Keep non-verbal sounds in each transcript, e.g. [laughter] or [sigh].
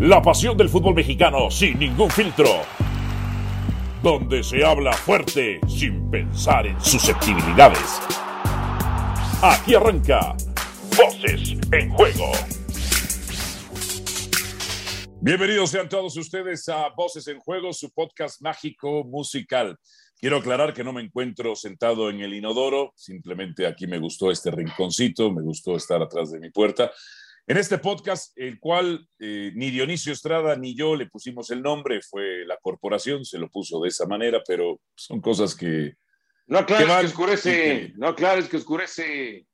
La pasión del fútbol mexicano sin ningún filtro. Donde se habla fuerte sin pensar en susceptibilidades. Aquí arranca Voces en Juego. Bienvenidos sean todos ustedes a Voces en Juego, su podcast mágico musical. Quiero aclarar que no me encuentro sentado en el inodoro, simplemente aquí me gustó este rinconcito, me gustó estar atrás de mi puerta. En este podcast, el cual eh, ni Dionisio Estrada ni yo le pusimos el nombre, fue la corporación, se lo puso de esa manera, pero son cosas que... No aclares que, que oscurece, que, no aclares que oscurece.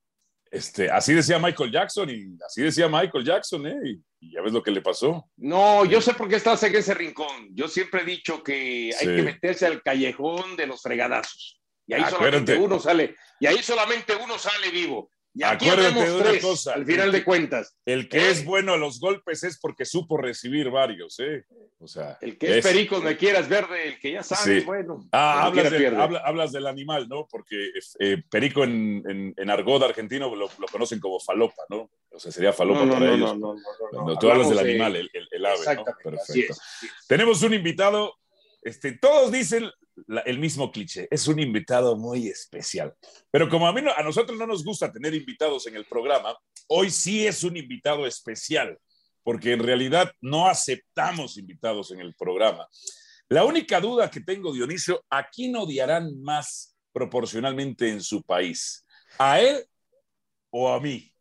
Este, así decía Michael Jackson y así decía Michael Jackson, ¿eh? Y, y ya ves lo que le pasó. No, yo sé por qué estás en ese rincón. Yo siempre he dicho que hay sí. que meterse al callejón de los fregadazos. Y ahí Acuérdate. solamente uno sale, y ahí solamente uno sale vivo. Y aquí Acuérdate de una tres, cosa. Al final de cuentas. El que ¿eh? es bueno a los golpes es porque supo recibir varios, ¿eh? O sea. El que es, es perico me quieras verde, el que ya sabe, sí. bueno. Ah, hablas, de, habla, hablas, del animal, ¿no? Porque eh, perico en, en, en, argot argentino lo, lo, conocen como falopa, ¿no? O sea, sería falopa no, no, para no, ellos. No, Cuando tú hablas del animal, el, el, el ave, ¿no? Perfecto. Tenemos un invitado. Este, todos dicen el mismo cliché, es un invitado muy especial. Pero como a, mí a nosotros no nos gusta tener invitados en el programa, hoy sí es un invitado especial, porque en realidad no aceptamos invitados en el programa. La única duda que tengo, Dionisio, ¿a quién odiarán más proporcionalmente en su país? ¿A él o a mí?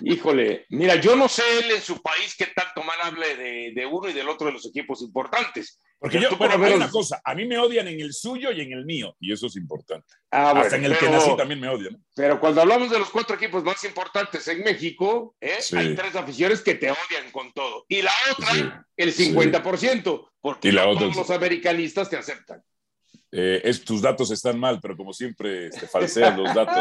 Híjole, mira, yo no sé él en su país qué tanto mal hable de, de uno y del otro de los equipos importantes. Porque yo, bueno, hay una cosa, a mí me odian en el suyo y en el mío, y eso es importante. Ah, bueno, Hasta en el pero, que nací también me odian. Pero cuando hablamos de los cuatro equipos más importantes en México, ¿eh? sí. hay tres aficiones que te odian con todo. Y la otra, sí. el 50%, porque y la no otra, todos los americanistas te aceptan. Eh, es, tus datos están mal, pero como siempre te este, falsean los datos.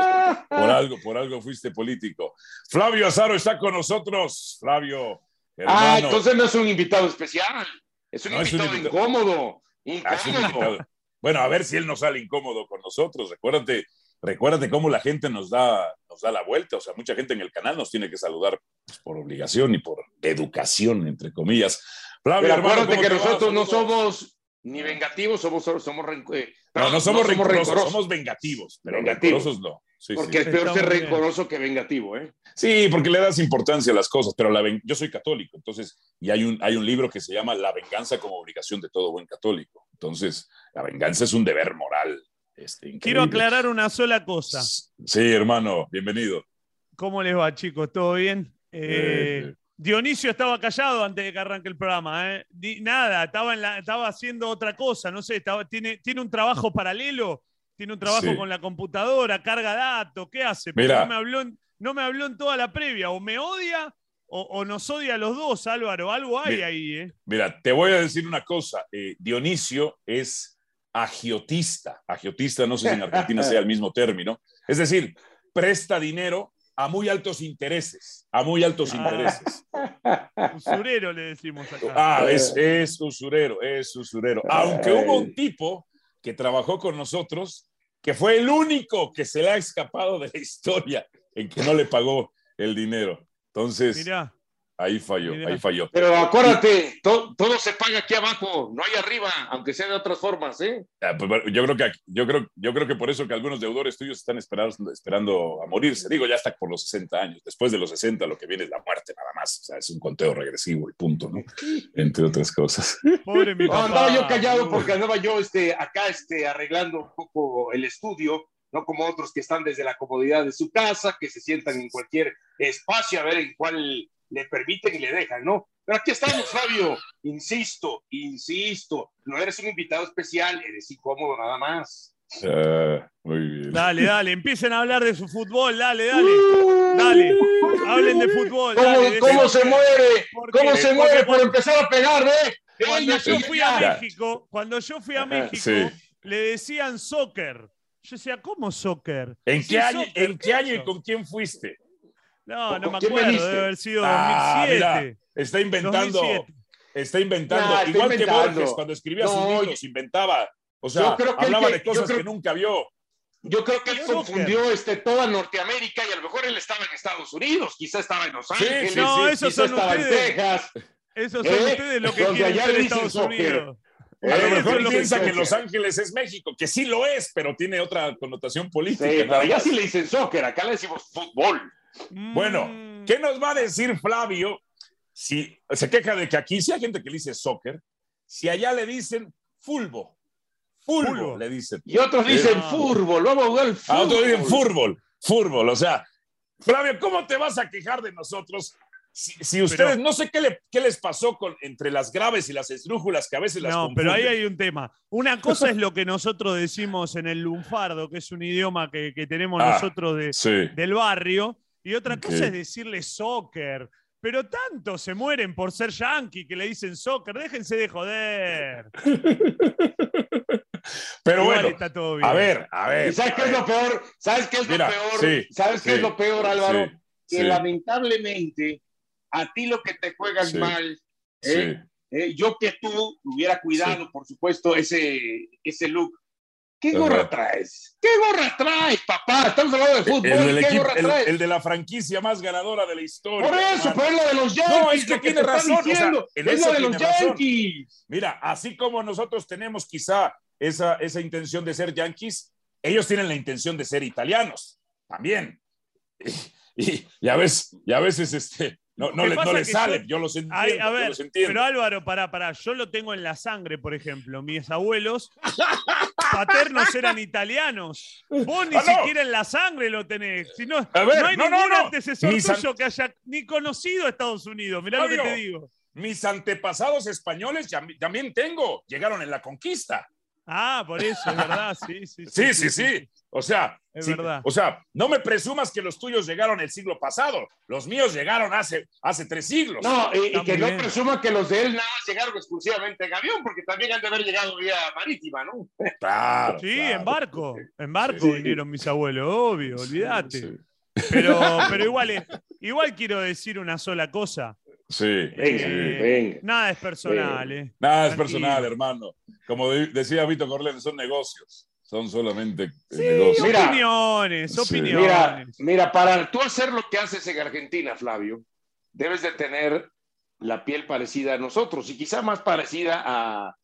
Por algo, por algo fuiste político. Flavio Azaro está con nosotros. Flavio. Hermano. Ah, entonces no es un invitado especial. Es un, no invitado, es un invitado incómodo. incómodo. Ah, es un invitado. Bueno, a ver si él no sale incómodo con nosotros. Recuérdate, recuérdate cómo la gente nos da, nos da la vuelta. O sea, mucha gente en el canal nos tiene que saludar pues, por obligación y por educación, entre comillas. Flavio, Pero hermano, acuérdate que nosotros no somos ni vengativos, somos, somos, somos eh, no, no, somos, no somos rencorosos, somos vengativos, pero vengativos. rencorosos no. Sí, porque sí. es peor ser rencoroso que vengativo, ¿eh? Sí, porque le das importancia a las cosas, pero la ven... yo soy católico, entonces, y hay un, hay un libro que se llama La venganza como obligación de todo buen católico. Entonces, la venganza es un deber moral. Este, Quiero aclarar una sola cosa. Sí, hermano, bienvenido. ¿Cómo les va, chicos? ¿Todo bien? Eh, eh, Dionisio estaba callado antes de que arranque el programa. ¿eh? Nada, estaba, la, estaba, haciendo otra cosa, no sé, estaba, tiene, tiene un trabajo paralelo, tiene un trabajo sí. con la computadora, carga datos, ¿qué hace? No me, habló en, no me habló en toda la previa, o me odia o, o nos odia a los dos, Álvaro, algo hay mira, ahí. ¿eh? Mira, te voy a decir una cosa, eh, Dionisio es agiotista, agiotista, no sé si en Argentina sea el mismo término, es decir, presta dinero a muy altos intereses, a muy altos intereses. [laughs] usurero le decimos acá. Ah, es, es usurero, es usurero. Aunque hubo un tipo que trabajó con nosotros que fue el único que se le ha escapado de la historia en que no le pagó el dinero. Entonces, Mirá. Ahí falló, ahí falló. Pero acuérdate, to, todo se paga aquí abajo, no hay arriba, aunque sea de otras formas, ¿eh? Ah, pues, yo, creo que, yo, creo, yo creo que por eso que algunos deudores tuyos están esperando, esperando a morirse. Digo, ya está por los 60 años. Después de los 60 lo que viene es la muerte nada más. O sea, es un conteo regresivo y punto, ¿no? Entre otras cosas. Pobre mi papá. No, andaba yo callado porque andaba yo este, acá este, arreglando un poco el estudio no como otros que están desde la comodidad de su casa, que se sientan en cualquier espacio a ver en cuál le permiten y le dejan, ¿no? Pero aquí estamos, Fabio. Insisto, insisto, no eres un invitado especial, eres incómodo nada más. Uh, muy bien. Dale, dale, empiecen a hablar de su fútbol, dale, dale. Uh, dale, hablen de fútbol. ¿Cómo, dale, ¿cómo se muere? ¿Cómo se muere por empezar a pegar, eh? Cuando yo fui a México, cuando yo fui a México, sí. le decían soccer. Yo decía, ¿cómo soccer? ¿En qué, año, soccer? ¿en qué año y con quién fuiste? No, no me acuerdo, debe haber sido ah, 2007. Mira, está inventando, 2007. está inventando, nah, igual inventando. que Borges cuando escribía no, sus libros, inventaba, o sea, hablaba que, de cosas creo, que nunca vio. Yo creo que él confundió este, toda Norteamérica y a lo mejor él estaba en Estados Unidos, quizá estaba en Los Ángeles, no, eso quizá estaba en Texas. Eso son ¿Eh? ustedes lo que quieren ser Estados Unidos. A lo mejor piensa que Los Ángeles es México, que sí lo es, pero tiene otra connotación política. Sí, pero allá sí le dicen soccer, acá le decimos fútbol. Bueno, mm. ¿qué nos va a decir Flavio si se queja de que aquí sí hay gente que le dice soccer, si allá le dicen fulbo? Fulbo, le dicen. Y otros dicen ah. fútbol, vamos a jugar el fútbol. otros dicen fútbol, fútbol, o sea, Flavio, ¿cómo te vas a quejar de nosotros si, ustedes, no sé qué, qué, les pasó con, entre las graves y las esdrújulas que a veces las No, pero ahí hay un tema. Una cosa es lo que nosotros decimos en el lunfardo, que es un idioma que, tenemos ah, nosotros de, del barrio, y otra cosa es decirle soccer. Pero tanto se mueren por ser yankee que le dicen soccer, déjense de joder. [laughs] Pero bueno, a ver, a ver. ¿Sabes qué es lo peor? ¿Sabes qué es lo peor? ¿Sabes qué es lo peor, Álvaro? que lamentablemente a ti lo que te juegas mal, ¿eh? ¿eh? yo que tú hubiera cuidado, por supuesto, ese, ese look. ¿Qué gorra traes? ¿Qué gorra traes, papá? Estamos hablando de fútbol. El, ¿Qué gorra traes? El, de la franquicia más ganadora de la historia. Por eso, pero es lo de los Yankees. No, es que tiene razón. es lo de los Yankees. Mira, así como nosotros tenemos quizá esa, esa intención de ser Yankees, ellos tienen la intención de ser italianos también. [laughs] Y, y, a veces, y a veces este, no, no, le, no le sale, yo, los entiendo, a ver, Pero Álvaro, pará, pará, yo lo tengo en la sangre, por ejemplo. Mis abuelos [laughs] paternos eran italianos. Vos ni ah, siquiera en la sangre lo tenés. Si no, no hay ningún antecesor tuyo que haya ni conocido a Estados Unidos. Mirá lo que te digo. Mis antepasados españoles también tengo. Llegaron en la conquista. Ah, por eso, es verdad, sí, sí. Sí, sí, sí. O sea, es verdad. O sea, no me presumas que los tuyos llegaron el siglo pasado. Los míos llegaron hace, hace tres siglos. No, y, que no presuma que los de él nada llegaron exclusivamente en avión, porque también han de haber llegado vía marítima, ¿no? Claro. Sí, en barco. En barco vinieron mis abuelos, obvio, olvídate. Pero, [laughs] pero igual, igual quiero decir una sola cosa. Sí, eh, Nada es personal, eh. Nada es personal, hermano. Como decía Vito Corleone, son negocios. Son solamente eh, negocios. Opiniones, opiniones. Mira, para tú hacer lo que haces en Argentina, Flavio, debes de tener la piel parecida a nosotros y quizá más parecida a,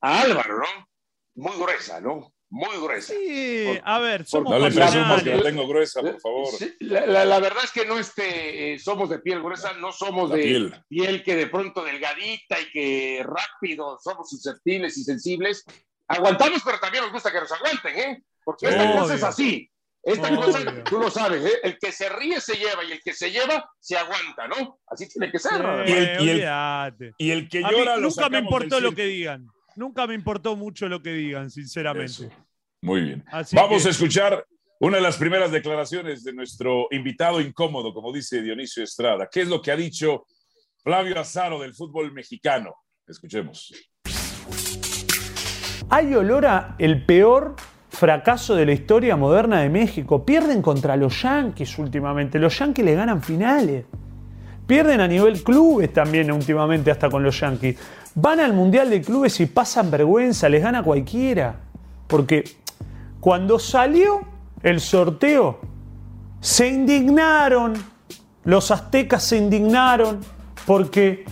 a Álvaro, ¿no? Muy gruesa, ¿no? muy gruesa. Sí, a ver, somos no le presumas que la tengo gruesa, por favor. La, verdad es que no este, eh, somos de piel gruesa, no somos de piel. que de pronto delgadita y que rápido somos susceptibles y sensibles. Aguantamos, pero también nos gusta que nos aguanten, ¿eh? Porque esta cosa es así. Esta cosa, tú lo sabes, ¿eh? el que se ríe se lleva y el que se lleva se aguanta, ¿no? Así tiene que ser. y, el, y, el, que llora. nunca me importó lo que digan. Nunca me importó mucho lo que digan, sinceramente. Muy bien. Vamos a escuchar una de las primeras declaraciones de nuestro invitado incómodo, como dice Dionisio Estrada. ¿Qué es lo que ha dicho Flavio Azaro del fútbol mexicano? Escuchemos. Hay olor a el peor fracaso de la historia moderna de México. Pierden contra los Yankees últimamente. Los Yankees le ganan finales. Pierden a nivel clubes también últimamente hasta con los Yankees. Van al Mundial de Clubes y pasan vergüenza, les gana cualquiera. Porque cuando salió el sorteo, se indignaron, los aztecas se indignaron porque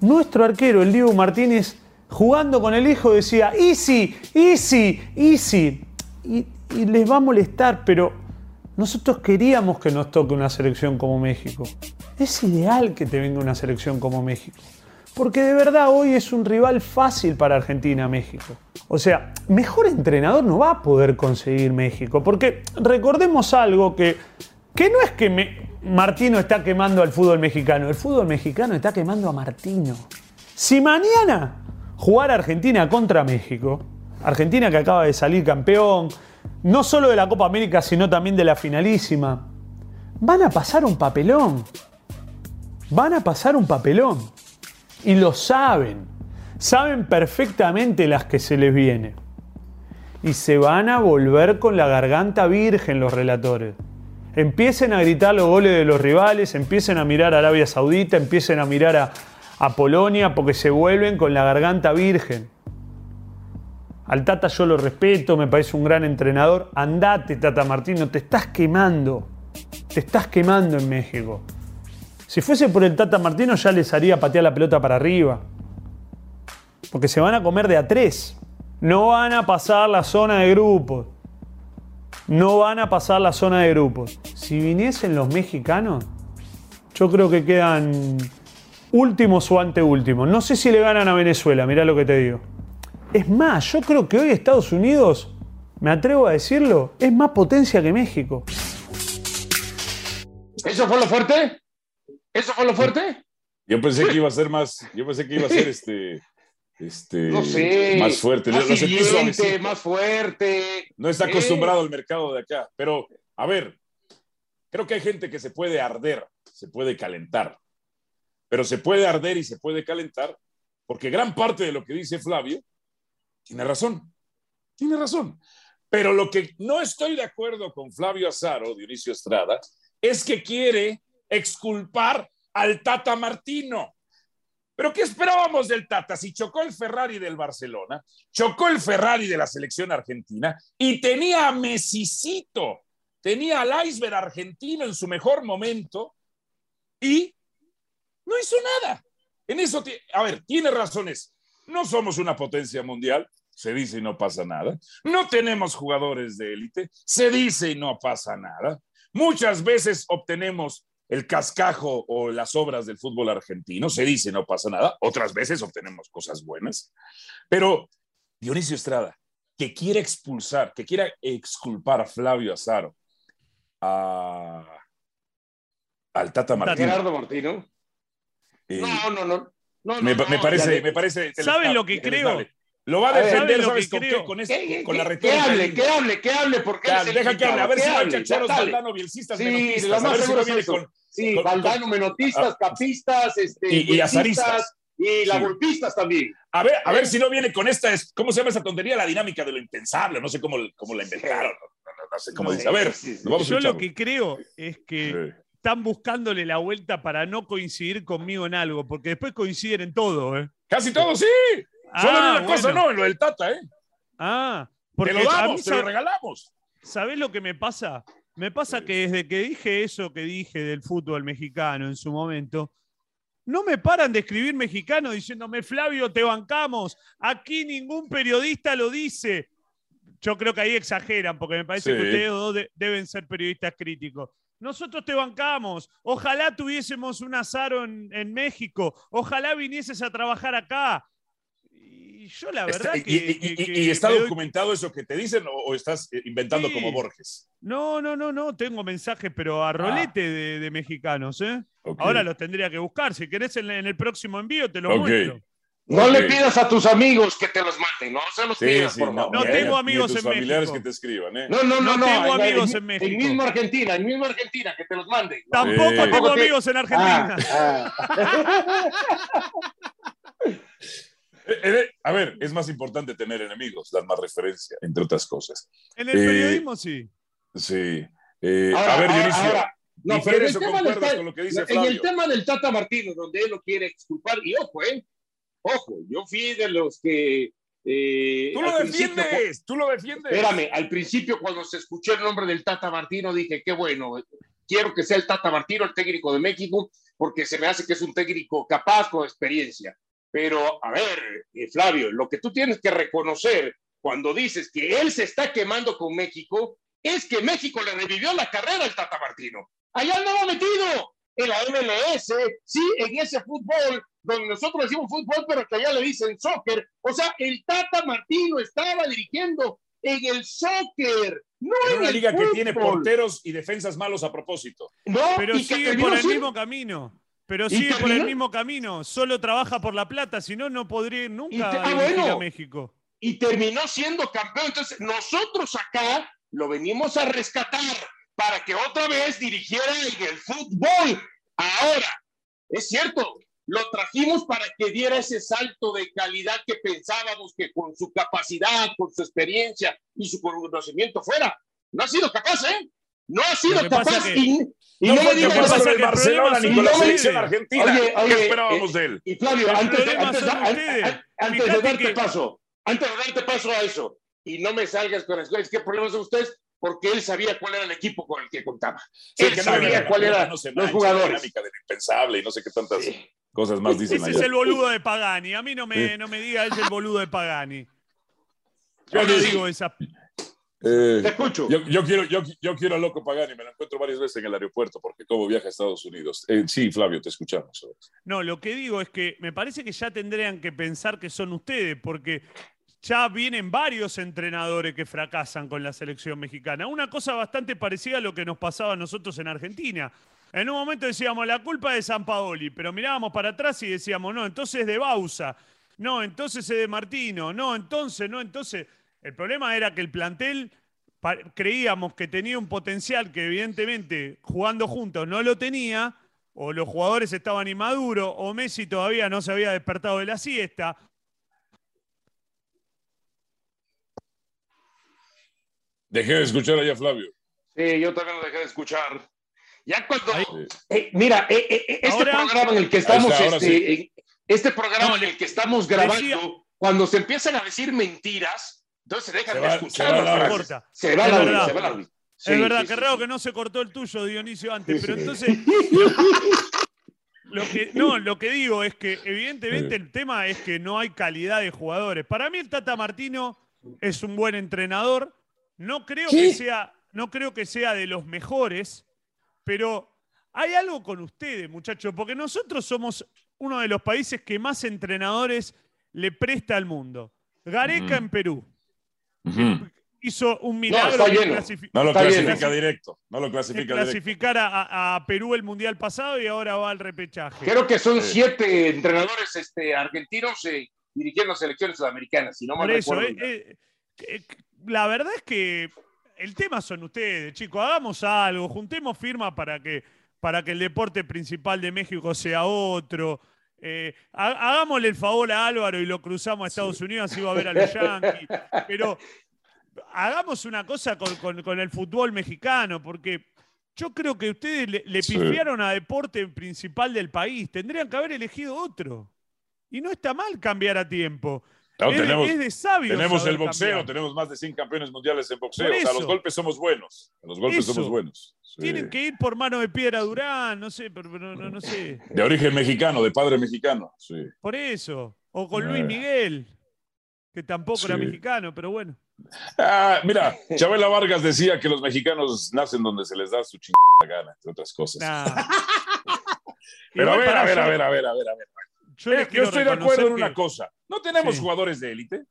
nuestro arquero, el Diego Martínez, jugando con el hijo decía, easy, easy, easy. Y, les va a molestar, pero nosotros queríamos que nos toque una selección como México. Es ideal que te venga una selección como México. Porque de verdad hoy es un rival fácil para Argentina, México. O sea, mejor entrenador no va a poder conseguir México. Porque recordemos algo que, que no es que Martino está quemando al fútbol mexicano. El fútbol mexicano está quemando a Martino. Si mañana jugara Argentina contra México, Argentina que acaba de salir campeón, no solo de la Copa América, sino también de la finalísima, van a pasar un papelón. Van a pasar un papelón. Y lo saben. Saben perfectamente las que se les viene. Y se van a volver con la garganta virgen los relatores. Empiecen a gritar los goles de los rivales, empiecen a mirar a Arabia Saudita, empiecen a mirar a, a Polonia porque se vuelven con la garganta virgen. Al Tata yo lo respeto, me parece un gran entrenador. Andate, Tata Martino, te estás quemando. Te estás quemando en México. Si fuese por el Tata Martino ya les haría patear la pelota para arriba. Porque se van a comer de a tres. No van a pasar la zona de grupos. No van a pasar la zona de grupos. Si viniesen los mexicanos, yo creo que quedan últimos o anteúltimos. No sé si le ganan a Venezuela, mirá lo que te digo. Es más, yo creo que hoy Estados Unidos, me atrevo a decirlo, es más potencia que México. ¿Eso fue lo fuerte? ¿Eso fue lo fuerte? Yo pensé que iba a ser más, yo pensé que iba a ser este, este, más fuerte. Más, más fuerte. No está acostumbrado al mercado de acá. Pero, a ver, creo que hay gente que se puede arder, se puede calentar. Pero se puede arder y se puede calentar porque gran parte de lo que dice Flavio tiene razón. Tiene razón. Pero lo que no estoy de acuerdo con Flavio Azaro, Dionisio Estrada, es que quiere exculpar al Tata Martino. Pero ¿qué esperábamos del Tata? Si chocó el Ferrari del Barcelona, chocó el Ferrari de la selección argentina y tenía a Messicito, tenía al iceberg argentino en su mejor momento y no hizo nada. En eso, a ver, tiene razones. No somos una potencia mundial, se dice y no pasa nada. No tenemos jugadores de élite, se dice y no pasa nada. Muchas veces obtenemos el cascajo o las obras del fútbol argentino, se dice y no pasa nada. Otras veces obtenemos cosas buenas. Pero Dionisio Estrada, que quiere expulsar, que quiera exculpar a Flavio Azaro, a, al Tata Martino. Gerardo Martino. Eh, no, no, no me, parece, me parece. ¿Saben lo que creo? Lo va a defender, ¿sabes con qué? Con, con la retórica. Que hable, que hable, que hable, porque deja que hable, a ver si hay chachoros Valdano, bielcistas, sí, menotistas, a ver si no viene con... Sí, Valdano, menotistas, capistas, este, y, y azaristas. Y la golpistas también. A ver, a ver si no viene con esta, ¿cómo se llama esa tontería? La dinámica de lo impensable, no sé cómo, cómo la inventaron, no, sé cómo dice. A ver, yo lo que creo es que están buscándole la vuelta para no coincidir conmigo en algo, porque después coinciden en todo, ¿eh? Casi todo, sí. Solo en una cosa no, en lo del Tata, ¿eh? Ah, porque te lo damos, te lo regalamos. ¿Sabés lo que me pasa? Me pasa que desde que dije eso que dije del fútbol mexicano en su momento, no me paran de escribir mexicano diciéndome, Flavio, te bancamos. Aquí ningún periodista lo dice. Yo creo que ahí exageran, porque me parece que ustedes dos deben ser periodistas críticos. Nosotros te bancamos. Ojalá tuviésemos un azaro en, México. Ojalá vinieses a trabajar acá. Y yo la verdad que, ¿Y, está documentado eso que te dicen o, estás eh, inventando como Borges? No, no, no, no. Tengo mensajes, pero a ah. rolete de, mexicanos. ¿eh? Ahora los tendría que buscar. Si querés en, el próximo envío te los muestro. No le pidas a tus amigos que te los manden, no se los pidas, por favor. No, tengo amigos en familiares que te escriban, ¿eh? No, no, no, no. tengo amigos en, México. En mismo Argentina, en mismo Argentina, que te los manden. [laughs] Tampoco tengo amigos en Argentina. Ah, [laughs] ah. Eh, eh, a ver, es más importante tener enemigos, dar más referencia, entre otras cosas. En el periodismo, sí. Sí. a ver, Dionisio. no, pero en el, con lo que dice Flavio? En el tema del Tata Martínez, donde él lo quiere exculpar, y ojo, ¿eh? Ojo, yo fui de los que... Eh, tú lo defiendes, tú lo defiendes. Espérame, al principio cuando se escuchó el nombre del Tata Martino dije, qué bueno, quiero que sea el Tata Martino el técnico de México, porque se me hace que es un técnico capaz con experiencia. Pero, a ver, eh, Flavio, lo que tú tienes que reconocer cuando dices que él se está quemando con México, es que México le revivió la carrera al Tata Martino. Allá andaba metido en la MLS, sí, en ese fútbol donde nosotros decimos fútbol, pero que allá le dicen soccer. O sea, el Tata Martino estaba dirigiendo en el soccer, no en, una liga que tiene porteros y defensas malos a propósito. No, pero sigue por el mismo camino. Pero sigue por el mismo camino. Solo trabaja por la plata, si no, no podría nunca ir ah, a México. Y terminó siendo campeón. Entonces, nosotros acá lo venimos a rescatar para que otra vez dirigiera en el fútbol. Ahora, es cierto, lo trajimos para que diera ese salto de calidad que pensábamos que con su capacidad, con su experiencia y su conocimiento fuera. No ha sido capaz, ¿eh? No ha sido capaz. Y, no, no me digas que el Barcelona ni con la selección argentina. Oye, oye, ¿Qué esperábamos de él? Y Flavio, antes, antes, antes, antes de darte paso, antes de darte paso a eso, y no me salgas con las cosas, ¿qué problemas son ustedes? Porque él sabía cuál era el equipo con el que contaba. él sabía cuál era los jugadores. La del impensable y no sé qué tantas cosas más dicen Ese es el boludo de Pagani. A mí no me, no me diga, es el boludo de Pagani. Yo no digo esa eh, Te escucho. Yo, quiero, yo, yo, quiero a Loco Pagani, me lo encuentro varias veces en el aeropuerto porque como viaja a Estados Unidos. Eh, sí, Flavio, te escuchamos. No, lo que digo es que me parece que ya tendrían que pensar que son ustedes, porque ya vienen varios entrenadores que fracasan con la selección mexicana. Una cosa bastante parecida a lo que nos pasaba a nosotros en Argentina. En un momento decíamos, la culpa es de San Paoli, pero mirábamos para atrás y decíamos, no, entonces es de Bausa, no, entonces es de Martino, no, entonces, no, entonces. El problema era que el plantel creíamos que tenía un potencial que evidentemente jugando juntos no lo tenía, o los jugadores estaban inmaduros, o Messi todavía no se había despertado de la siesta. Dejé de escuchar allá, Flavio. Sí, yo también lo dejé de escuchar. Ya cuando. Eh, mira, eh, eh, este programa en el que estamos. Este, este, programa en el que estamos grabando, cuando se empiezan a decir mentiras, entonces dejan de escuchar. Se va la corta. Se va la se va la Es verdad, qué raro que no se cortó el tuyo, Dionisio, antes. Pero entonces. Lo que, no, lo que digo es que evidentemente el tema es que no hay calidad de jugadores. Para mí el Tata Martino es un buen entrenador. No creo, que sea, no creo que sea de los mejores, pero hay algo con ustedes, muchachos, porque nosotros somos uno de los países que más entrenadores le presta al mundo. Gareca en Perú, Hizo un milagro. No, no lo clasifica directo. No lo clasifica clasificar A, Perú el mundial pasado y ahora va al repechaje. Creo que son siete entrenadores este, argentinos eh, dirigiendo selecciones sudamericanas. Si no Por eso, eh, eh, la verdad es que el tema son ustedes, chicos. Hagamos algo, juntemos firma para que, para que el deporte principal de México sea otro. Eh, hagámosle el favor a Álvaro y lo cruzamos a Estados Unidos, así va a ver a los Yankees. Pero hagamos una cosa con, el fútbol mexicano, porque yo creo que ustedes le, pifiaron a deporte principal del país. Tendrían que haber elegido otro. Y no está mal cambiar a tiempo tenemos, Tenemos el boxeo, tenemos más de 100 campeones mundiales en boxeo. O sea, los golpes somos buenos. Los golpes somos buenos. Tienen que ir por mano de piedra Durán, no sé, pero, no, sé. De origen mexicano, de padre mexicano. Sí. Por eso. O con Luis eh. Miguel, que tampoco era mexicano, pero bueno. Ah, mira, [laughs] Chabela Vargas decía que los mexicanos nacen donde se les da su chingada gana, entre otras cosas. [laughs] pero a ver, a ver, a ver, a ver, a ver, a ver. Yo, estoy de acuerdo en una cosa. No tenemos jugadores de élite,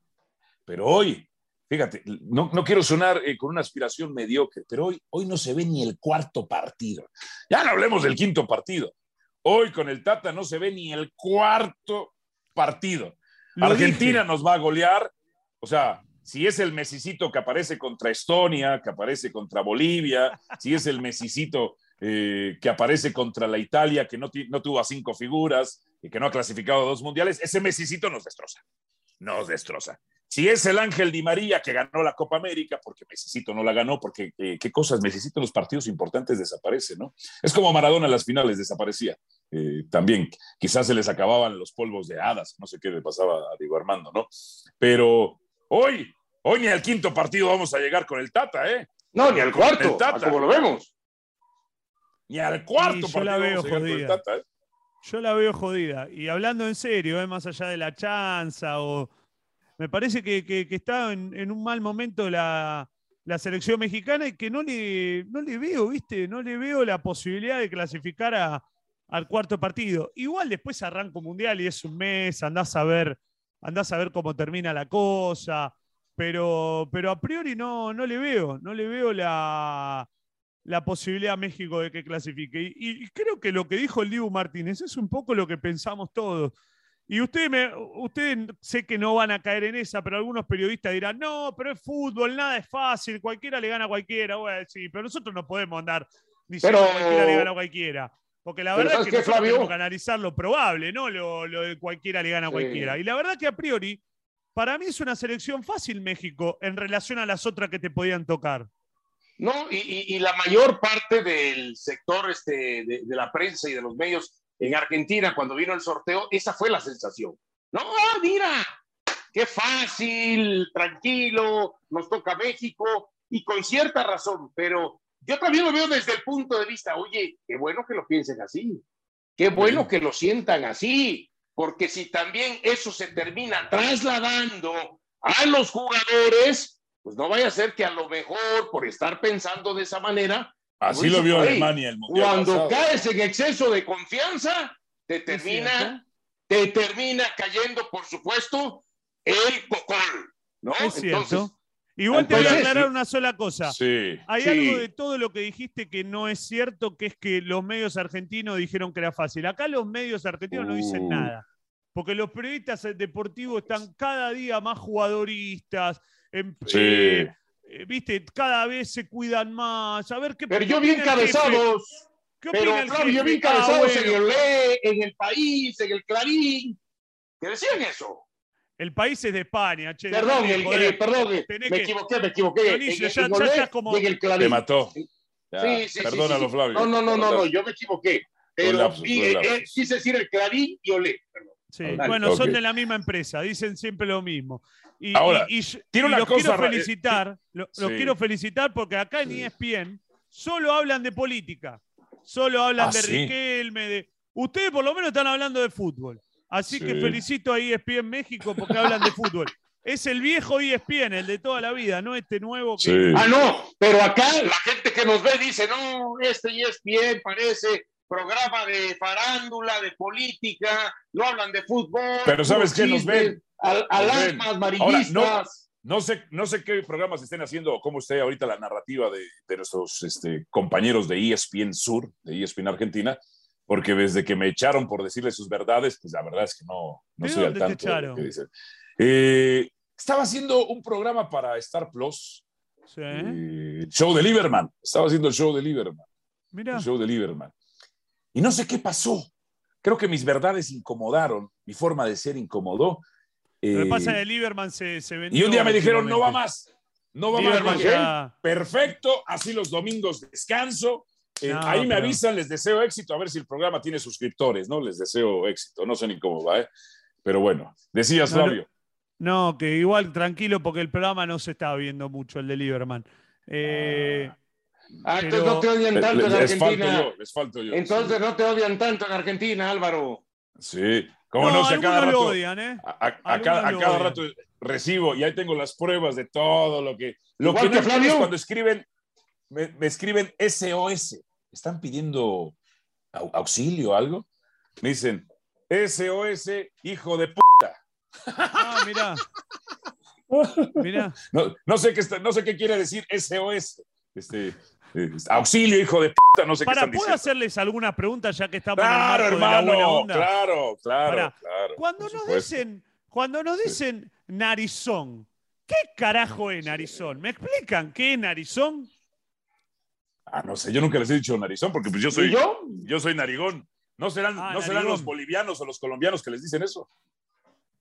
pero hoy, fíjate, no, quiero sonar eh, con una aspiración mediocre, pero hoy, hoy no se ve ni el cuarto partido. Ya no hablemos del quinto partido. Hoy con el Tata no se ve ni el cuarto partido. Argentina nos va a golear. O sea, si es el mesicito que aparece contra Estonia, que aparece contra Bolivia, si es el mesicito eh, que aparece contra la Italia, que no, no tuvo a cinco figuras, y que no ha clasificado a dos mundiales, ese Mesicito nos destroza. Nos destroza. Si es el Ángel Di María que ganó la Copa América, porque Mesicito no la ganó, porque eh, qué cosas, Mesicito en los partidos importantes desaparece, ¿no? Es como Maradona en las finales desaparecía. Eh, también, quizás se les acababan los polvos de hadas, no sé qué le pasaba a Diego Armando, ¿no? Pero hoy, hoy ni al quinto partido vamos a llegar con el Tata, ¿eh? No, ni al cuarto, como lo vemos. Ni al cuarto partido la veo vamos a con el Tata, ¿eh? Yo la veo jodida. Y hablando en serio, ¿eh? más allá de la chanza, o me parece que, está en, un mal momento la, selección mexicana y que no le, no le veo, ¿viste? No le veo la posibilidad de clasificar al cuarto partido. Igual después arranco mundial y es un mes, andás a ver, andás a ver cómo termina la cosa. Pero, pero a priori no, no le veo, no le veo la, la posibilidad a México de que clasifique. Y, creo que lo que dijo el Dibu Martínez es un poco lo que pensamos todos. Y ustedes, me, ustedes sé que no van a caer en esa, pero algunos periodistas dirán, no, pero es fútbol, nada es fácil, cualquiera le gana a cualquiera. Bueno, sí, pero nosotros no podemos andar diciendo que cualquiera le gana a cualquiera. Porque la verdad es que nosotros tenemos que analizar lo probable, no lo, de cualquiera le gana a cualquiera. Y la verdad que a priori, para mí es una selección fácil México en relación a las otras que te podían tocar. No, y, la mayor parte del sector este, de, la prensa y de los medios en Argentina, cuando vino el sorteo, esa fue la sensación. No, ah, mira, qué fácil, tranquilo, nos toca México y con cierta razón, pero yo también lo veo desde el punto de vista, oye, qué bueno que lo piensen así, qué bueno que lo sientan así, porque si también eso se termina trasladando a los jugadores, pues no vaya a ser que a lo mejor por estar pensando de esa manera. Así lo vio Alemania el mundial Cuando caes en exceso de confianza, te termina, te termina cayendo, por supuesto, el cocol. ¿no? Es cierto. Igual te voy a aclarar una sola cosa. Sí, Hay algo de todo lo que dijiste que no es cierto, que es que los medios argentinos dijeron que era fácil. Acá los medios argentinos no dicen uh. nada. Porque los periodistas deportivos están cada día más jugadoristas. En, sí. Eh, eh, viste, cada vez se cuidan más. A ver qué Pero yo bien cabezados. ¿Qué pero Flavio, bien cabezados ah, en el Le, en el País, en el Clarín. ¿Qué decían eso? El país es de España, che. Perdón, el, perdón, me equivoqué, me equivoqué. Dionisio, ya, ya estás como... el Clarín. Te mató. sí, sí, perdónalo, sí, Flavio. No, no, no, no, no, yo me equivoqué. Pero eh, quise decir el Clarín y Olé. Sí, bueno, son de la misma empresa, dicen siempre lo mismo. Y, Ahora, y, y, los quiero felicitar, los quiero felicitar porque acá en ESPN solo hablan de política, solo hablan ah, de Riquelme, de... Ustedes por lo menos están hablando de fútbol. Así que felicito a ESPN México porque hablan de fútbol. Es el viejo ESPN, el de toda la vida, no este nuevo que... Ah, no, pero acá la gente que nos ve dice, no, este ESPN parece programa de farándula, de política, no hablan de fútbol. Pero ¿sabes qué nos ven? amarillistas. no, sé, no sé qué programas estén haciendo o cómo esté ahorita la narrativa de, nuestros este, compañeros de ESPN Sur, de ESPN Argentina, porque desde que me echaron por decirle sus verdades, pues la verdad es que no, no soy al tanto de lo que dicen. Eh, estaba haciendo un programa para Star Plus. Sí. Eh, show de Lieberman. Estaba haciendo el show de Lieberman. Mira. El show de Lieberman. Y no sé qué pasó. Creo que mis verdades incomodaron, mi forma de ser incomodó. Lo que pasa es que Lieberman se, se vendió. Y un día me dijeron, no va más. No va más. Perfecto, así los domingos descanso. Eh, ahí me avisan, les deseo éxito, a ver si el programa tiene suscriptores, ¿no? Les deseo éxito, no sé ni cómo va, ¿eh? Pero bueno, decías, Flavio. No, que igual tranquilo porque el programa no se está viendo mucho, el de Lieberman. Eh, ah. Entonces no te odian tanto en Argentina. Les falto yo, entonces no te odian tanto en Argentina, Álvaro. Sí, cómo no, a cada rato, odian, ¿eh? a, cada, rato recibo y ahí tengo las pruebas de todo lo que. Lo que no es cuando escriben, me, escriben SOS. ¿Están pidiendo auxilio o algo? Me dicen SOS, hijo de puta. Ah, mira. [laughs] mira. No, no, sé qué, no sé qué quiere decir SOS. Este, auxilio, hijo de puta, no sé Para, qué están ¿puedo hacerles alguna pregunta ya que estamos claro, en el marco hermano, de la buena onda? Claro, claro, claro. Cuando nos dicen, cuando nos dicen narizón, ¿qué carajo es narizón? ¿Me explican qué es narizón? Ah, no sé, yo nunca les he dicho narizón porque pues yo soy yo? yo soy narigón. ¿No serán, ah, ¿no serán los bolivianos o los colombianos que les dicen eso?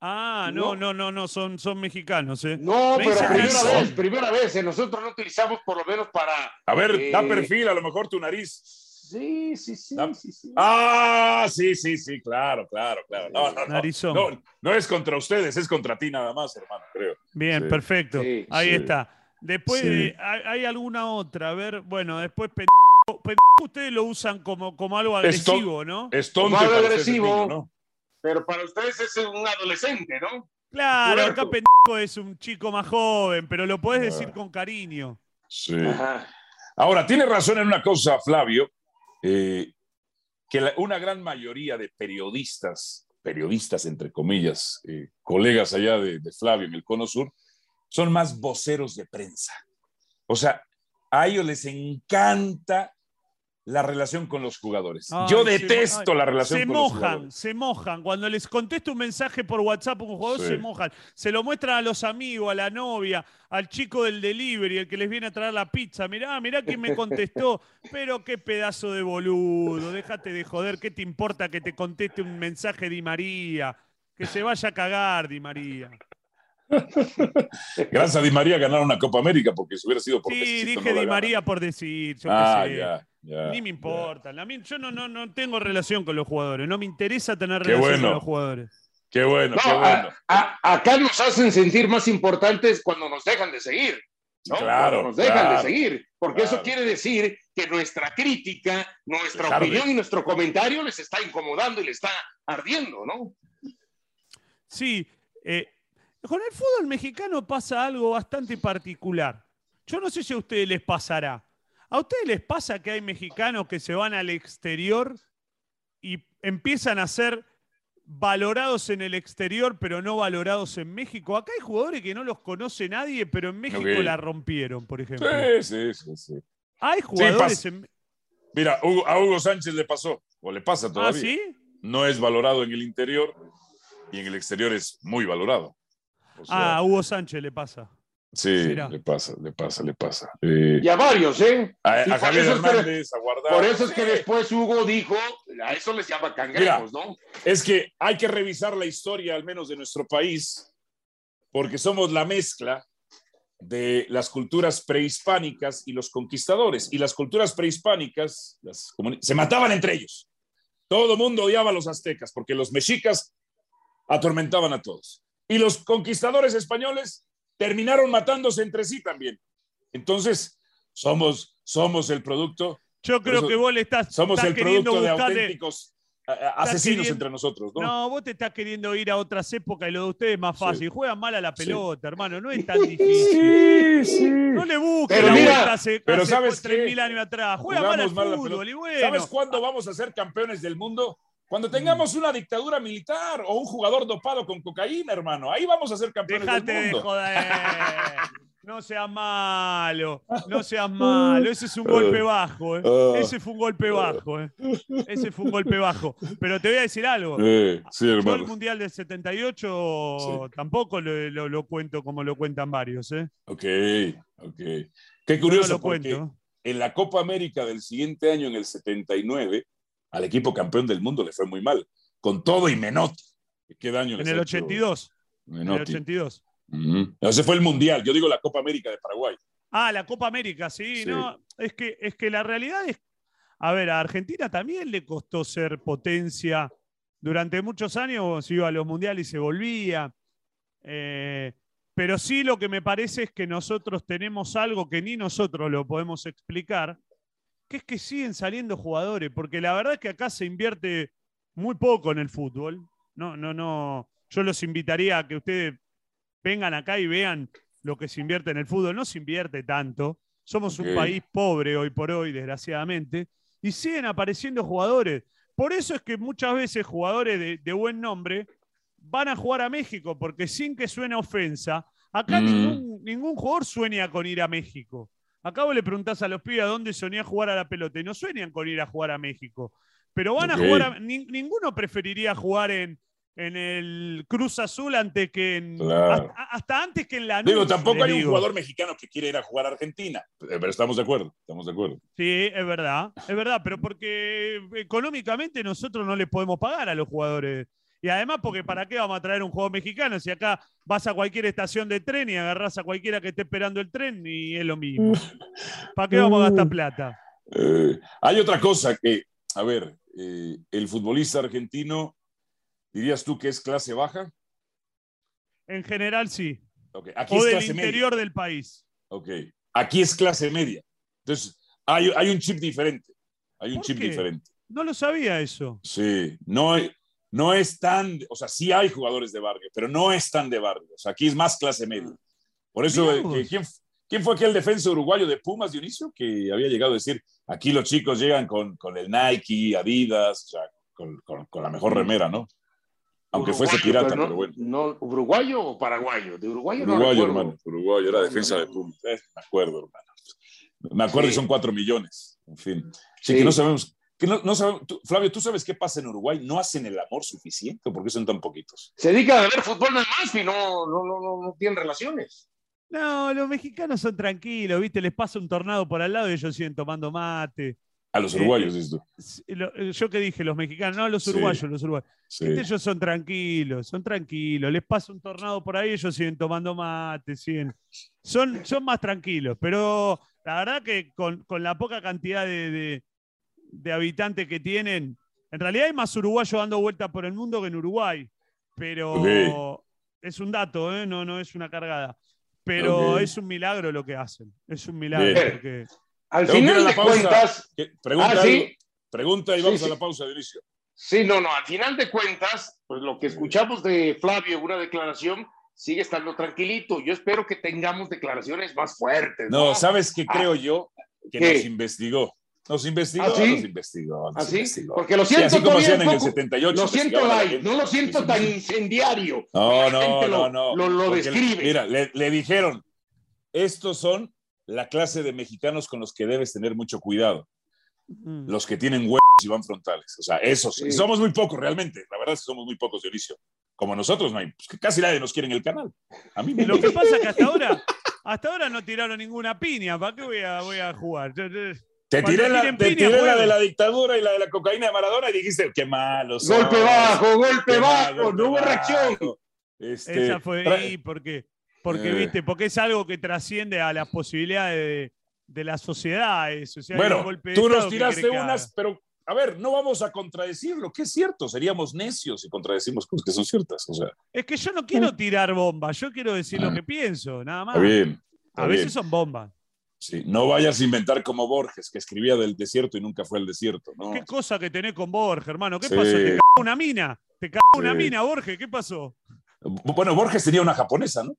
Ah, no, no, no, no, son, son mexicanos, ¿eh? No, pero primera vez, primera vez, ¿eh? nosotros no utilizamos por lo menos para... A ver, da eh, perfil, a lo mejor tu nariz. Sí, sí, sí, sí, sí, Ah, sí, sí, sí, claro, claro, claro. No, no, no, no, es contra ustedes, es contra ti nada más, hermano, creo. Bien, perfecto. Ahí está. Después, hay, alguna otra? A ver, bueno, después pendejo, ustedes lo usan como, como algo agresivo, ¿no? Es tonto. Como algo agresivo. ¿no? Pero para ustedes es un adolescente, ¿no? Claro, acá pendejo es un chico más joven, pero lo puedes decir ah. con cariño. Sí. Ahora, tiene razón en una cosa, Flavio, eh, que una gran mayoría de periodistas, periodistas entre comillas, eh, colegas allá de, de Flavio en el Cono Sur, son más voceros de prensa. O sea, a ellos les encanta la relación con los jugadores. Yo detesto la relación con los jugadores. Se mojan, se mojan. Cuando les contesto un mensaje por WhatsApp a un jugador, se mojan. Se lo muestran a los amigos, a la novia, al chico del delivery, el que les viene a traer la pizza. Mirá, mirá quién me contestó. [laughs] Pero qué pedazo de boludo. Déjate de joder. ¿Qué te importa que te conteste un mensaje Di María? Que se vaya a cagar, Di María. [laughs] Gracias a Di María ganaron una Copa América porque si hubiera sido por Sí, dije Di María por decir. Yo ah, ya. Ni me importa. yo no, no, no tengo relación con los jugadores. No me interesa tener relación con los jugadores. Qué bueno, qué bueno. acá nos hacen sentir más importantes cuando nos dejan de seguir. ¿no? Claro, nos dejan de seguir, porque eso quiere decir que nuestra crítica, nuestra opinión y nuestro comentario les está incomodando y les está ardiendo, ¿no? Sí, eh, con el fútbol mexicano pasa algo bastante particular. Yo no sé si a ustedes les pasará. ¿A ustedes les pasa que hay mexicanos que se van al exterior y empiezan a ser valorados en el exterior, pero no valorados en México. Acá hay jugadores que no los conoce nadie, pero en México la rompieron, por ejemplo. Sí, sí, sí. Hay jugadores en... Mira, a Hugo Sánchez le pasó, o le pasa ¿Ah, todavía. ¿Ah, sí? No es valorado en el interior y en el exterior es muy valorado. Ah, a Hugo Sánchez le pasa. Sí, le pasa, le pasa, le pasa. Eh, y a varios, ¿eh? A, Javier Hernández, a Guardado. Por eso es que después Hugo dijo, a eso les llama cangrejos, ¿no? Es que hay que revisar la historia, al menos de nuestro país, porque somos la mezcla de las culturas prehispánicas y los conquistadores. Y las culturas prehispánicas se mataban entre ellos. Todo el mundo odiaba a los aztecas porque los mexicas atormentaban a todos. Y los conquistadores españoles terminaron matándose entre sí también. Entonces, somos, somos el producto. Yo creo que vos le estás, somos el producto de auténticos asesinos entre nosotros, ¿no? No, vos te estás queriendo ir a otras épocas y lo de ustedes es más fácil. Juegan mal a la pelota, hermano, no es [laughs] tan difícil. Sí, sí. No le busques pero la mira, vuelta hace, pero hace ¿sabes 3.000 años atrás. Juega mal al fútbol y bueno. ¿Sabes cuándo vamos a ser campeones del mundo? Cuando tengamos una dictadura militar o un jugador dopado con cocaína, hermano, ahí vamos a ser campeones Déjate del mundo. de joder. No seas malo, no [laughs] seas malo. Ese es un golpe bajo. ¿eh? Ah. Ese fue un golpe bajo. ¿eh? Ese fue un golpe bajo. Pero te voy a decir algo. sí, Yo el Mundial del 78 tampoco lo, cuento como lo cuentan varios. ¿eh? Ok, ok. Qué curioso, porque en la Copa América del siguiente año, en el 79, al equipo campeón del mundo le fue muy mal, con todo y Menotti. ¿Qué daño En el 82. En el 82. Ese fue el Mundial, yo digo la Copa América de Paraguay. Ah, la Copa América, sí, no, es que, es que la realidad es, a ver, a Argentina también le costó ser potencia. Durante muchos años se iba a los mundiales y se volvía. Eh, pero sí lo que me parece es que nosotros tenemos algo que ni nosotros lo podemos explicar, que es que siguen saliendo jugadores, porque la verdad es que acá se invierte muy poco en el fútbol. No, no, no. Yo los invitaría a que ustedes vengan acá y vean lo que se invierte en el fútbol. No se invierte tanto. Somos un país pobre hoy por hoy, desgraciadamente, y siguen apareciendo jugadores. Por eso es que muchas veces jugadores de, buen nombre van a jugar a México, porque sin que suene ofensa, acá mm. ningún, ningún jugador sueña con ir a México. Acabo le preguntás a los pibes a dónde soñás jugar a la pelota y no sueñan con ir a jugar a México. Pero van a jugar, ninguno preferiría jugar en, en el Cruz Azul antes que en, hasta, antes que en la Digo, tampoco hay un jugador mexicano que quiera ir a jugar a Argentina, pero estamos de acuerdo, estamos de acuerdo. Sí, es verdad, es verdad, pero porque económicamente nosotros no le podemos pagar a los jugadores y además, porque ¿para qué vamos a traer un juego mexicano si acá vas a cualquier estación de tren y agarras a cualquiera que esté esperando el tren y es lo mismo? ¿Para qué vamos a gastar plata? Eh, hay otra cosa que, a ver, eh, el futbolista argentino, ¿dirías tú que es clase baja? En general sí. Aquí o del interior del país. Ok. Aquí es clase media. Entonces, hay, hay un chip diferente. Hay un chip diferente. No lo sabía eso. Sí, no hay, no es tan, o sea, sí hay jugadores de barrio, pero no es tan de barrio. O sea, aquí es más clase media. Por eso, eh, ¿quién, fue aquel defensa uruguayo de Pumas, Dionisio, que había llegado a decir, aquí los chicos llegan con, el Nike, Adidas, o sea, con, la mejor remera, ¿no? Aunque fuese pirata, pero, bueno. No, ¿Uruguayo o paraguayo? De uruguayo Uruguayo, hermano, uruguayo, era defensa de Pumas. Eh, me acuerdo, hermano. Me acuerdo que son cuatro millones, en fin. Sí. que no sabemos no, Flavio, ¿tú sabes qué pasa en Uruguay? No hacen el amor suficiente, ¿por qué son tan poquitos? Se dedican a ver fútbol nada más y no, no, no, no tienen relaciones. No, los mexicanos son tranquilos, ¿viste? Les pasa un tornado por al lado y ellos siguen tomando mate. A los uruguayos, esto. Eh, yo que dije, los mexicanos, no, los uruguayos, los uruguayos. Ellos son tranquilos, son tranquilos. Les pasa un tornado por ahí, ellos siguen tomando mate, siguen. Son, son más tranquilos, pero la verdad que con, la poca cantidad de de habitantes que tienen, en realidad hay más uruguayos dando vueltas por el mundo que en Uruguay. pero es un dato, ¿eh? no, no es una cargada. Pero es un milagro lo que hacen. Es un milagro. Porque... Al final de cuentas. Pregunta, ah, pregunta y vamos a la pausa de inicio. Sí, no, no. Al final de cuentas, pues lo que escuchamos de Flavio en una declaración sigue estando tranquilito. Yo espero que tengamos declaraciones más fuertes. No, ¿sabes qué creo yo? Que nos investigó. Nos investigó, ¿Ah, nos investigó. Nos Porque lo siento así como hacían en el 78. Lo siento light, no lo siento tan incendiario. No, no, no, no. Lo, describe. Mira, le, dijeron, estos son la clase de mexicanos con los que debes tener mucho cuidado. Mm. Los que tienen huevos y van frontales. O sea, esos. Somos muy pocos realmente. La verdad es que somos muy pocos, Dionisio. Como nosotros, no hay, pues, casi nadie nos quiere en el canal. A mí me Lo que pasa es que hasta [laughs] ahora, hasta ahora no tiraron ninguna piña. ¿Para qué voy a, voy a jugar? Te tiré, la, de la dictadura y la de la cocaína de Maradona y dijiste, qué malo. Golpe bajo, golpe bajo, no hubo reacción. Este, Esa fue ahí porque, porque, eh. viste, porque es algo que trasciende a las posibilidades de, la sociedad. Eso. bueno, tú nos tiraste unas, pero a ver, no vamos a contradecirlo, que es cierto, seríamos necios si contradecimos cosas que son ciertas. O sea. Es que yo no quiero tirar bombas, yo quiero decir lo ah. que pienso, nada más. bien, a veces son bombas. Sí, no vayas a inventar como Borges, que escribía del desierto y nunca fue al desierto. ¿no? ¿Qué cosa que tenés con Borges, hermano? ¿Qué pasó? ¿Te cagó una mina? ¿Te cagó una mina, Borges? ¿Qué pasó? Bueno, Borges tenía una japonesa, ¿no?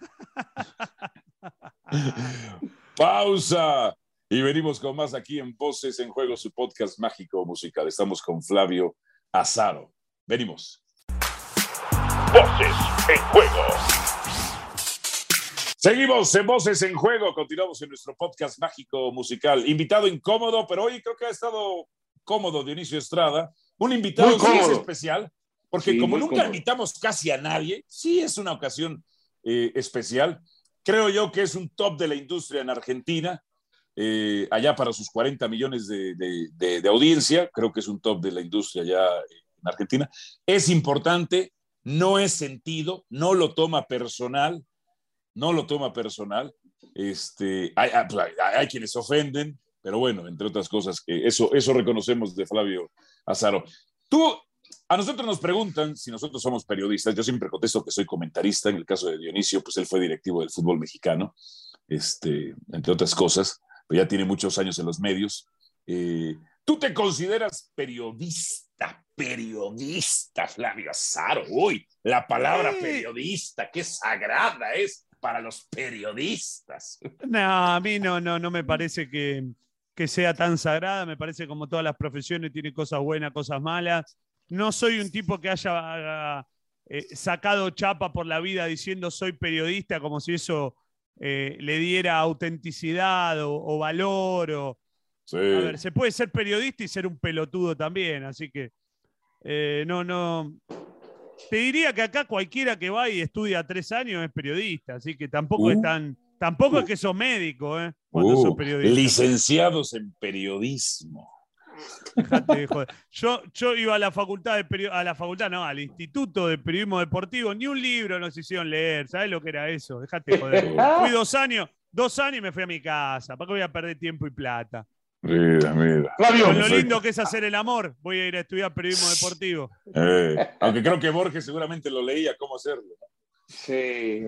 [laughs] Pausa. Y venimos con más aquí en Voces en Juego, su podcast mágico musical. Estamos con Flavio Azaro. Venimos. Voces en Juego. Seguimos en Voces en Juego, continuamos en nuestro podcast mágico musical. Invitado incómodo, pero hoy creo que ha estado cómodo Dionisio Estrada. Un invitado muy especial, porque como nunca invitamos casi a nadie, sí es una ocasión eh, especial. Creo yo que es un top de la industria en Argentina, eh, allá para sus 40 millones de, de, audiencia, creo que es un top de la industria allá en Argentina. Es importante, no es sentido, no lo toma personal no lo toma personal. Este, hay, pues, hay, quienes ofenden, pero bueno, entre otras cosas, que eso, eso reconocemos de Flavio Azaro. Tú, a nosotros nos preguntan si nosotros somos periodistas. Yo siempre contesto que soy comentarista. En el caso de Dionisio, pues él fue directivo del fútbol mexicano, este, entre otras cosas, pero ya tiene muchos años en los medios. Eh, ¿Tú te consideras periodista? Periodista, Flavio Azaro. Uy, la palabra periodista, qué sagrada es para los periodistas. No, a mí no, no, no me parece que, sea tan sagrada, me parece como todas las profesiones tiene cosas buenas, cosas malas. No soy un tipo que haya eh, sacado chapa por la vida diciendo soy periodista, como si eso eh, le diera autenticidad o, valor. O, A ver, se puede ser periodista y ser un pelotudo también, así que eh, no, no, te diría que acá cualquiera que va y estudia tres años es periodista, así que tampoco es uh. tan. Tampoco es que sos médico, ¿eh? Cuando sos uh. periodista. Licenciados en periodismo. Yo, yo iba a la facultad de a la facultad, no, al Instituto de Periodismo Deportivo, ni un libro nos hicieron leer. ¿Sabes lo que era eso? Dejate joder. [laughs] Fui dos años, dos años y me fui a mi casa. ¿Para qué voy a perder tiempo y plata? Mira, mira. Con lo lindo que es hacer el amor, voy a ir a estudiar periodismo deportivo. Eh, aunque creo que Borges seguramente lo leía cómo hacerlo. Sí.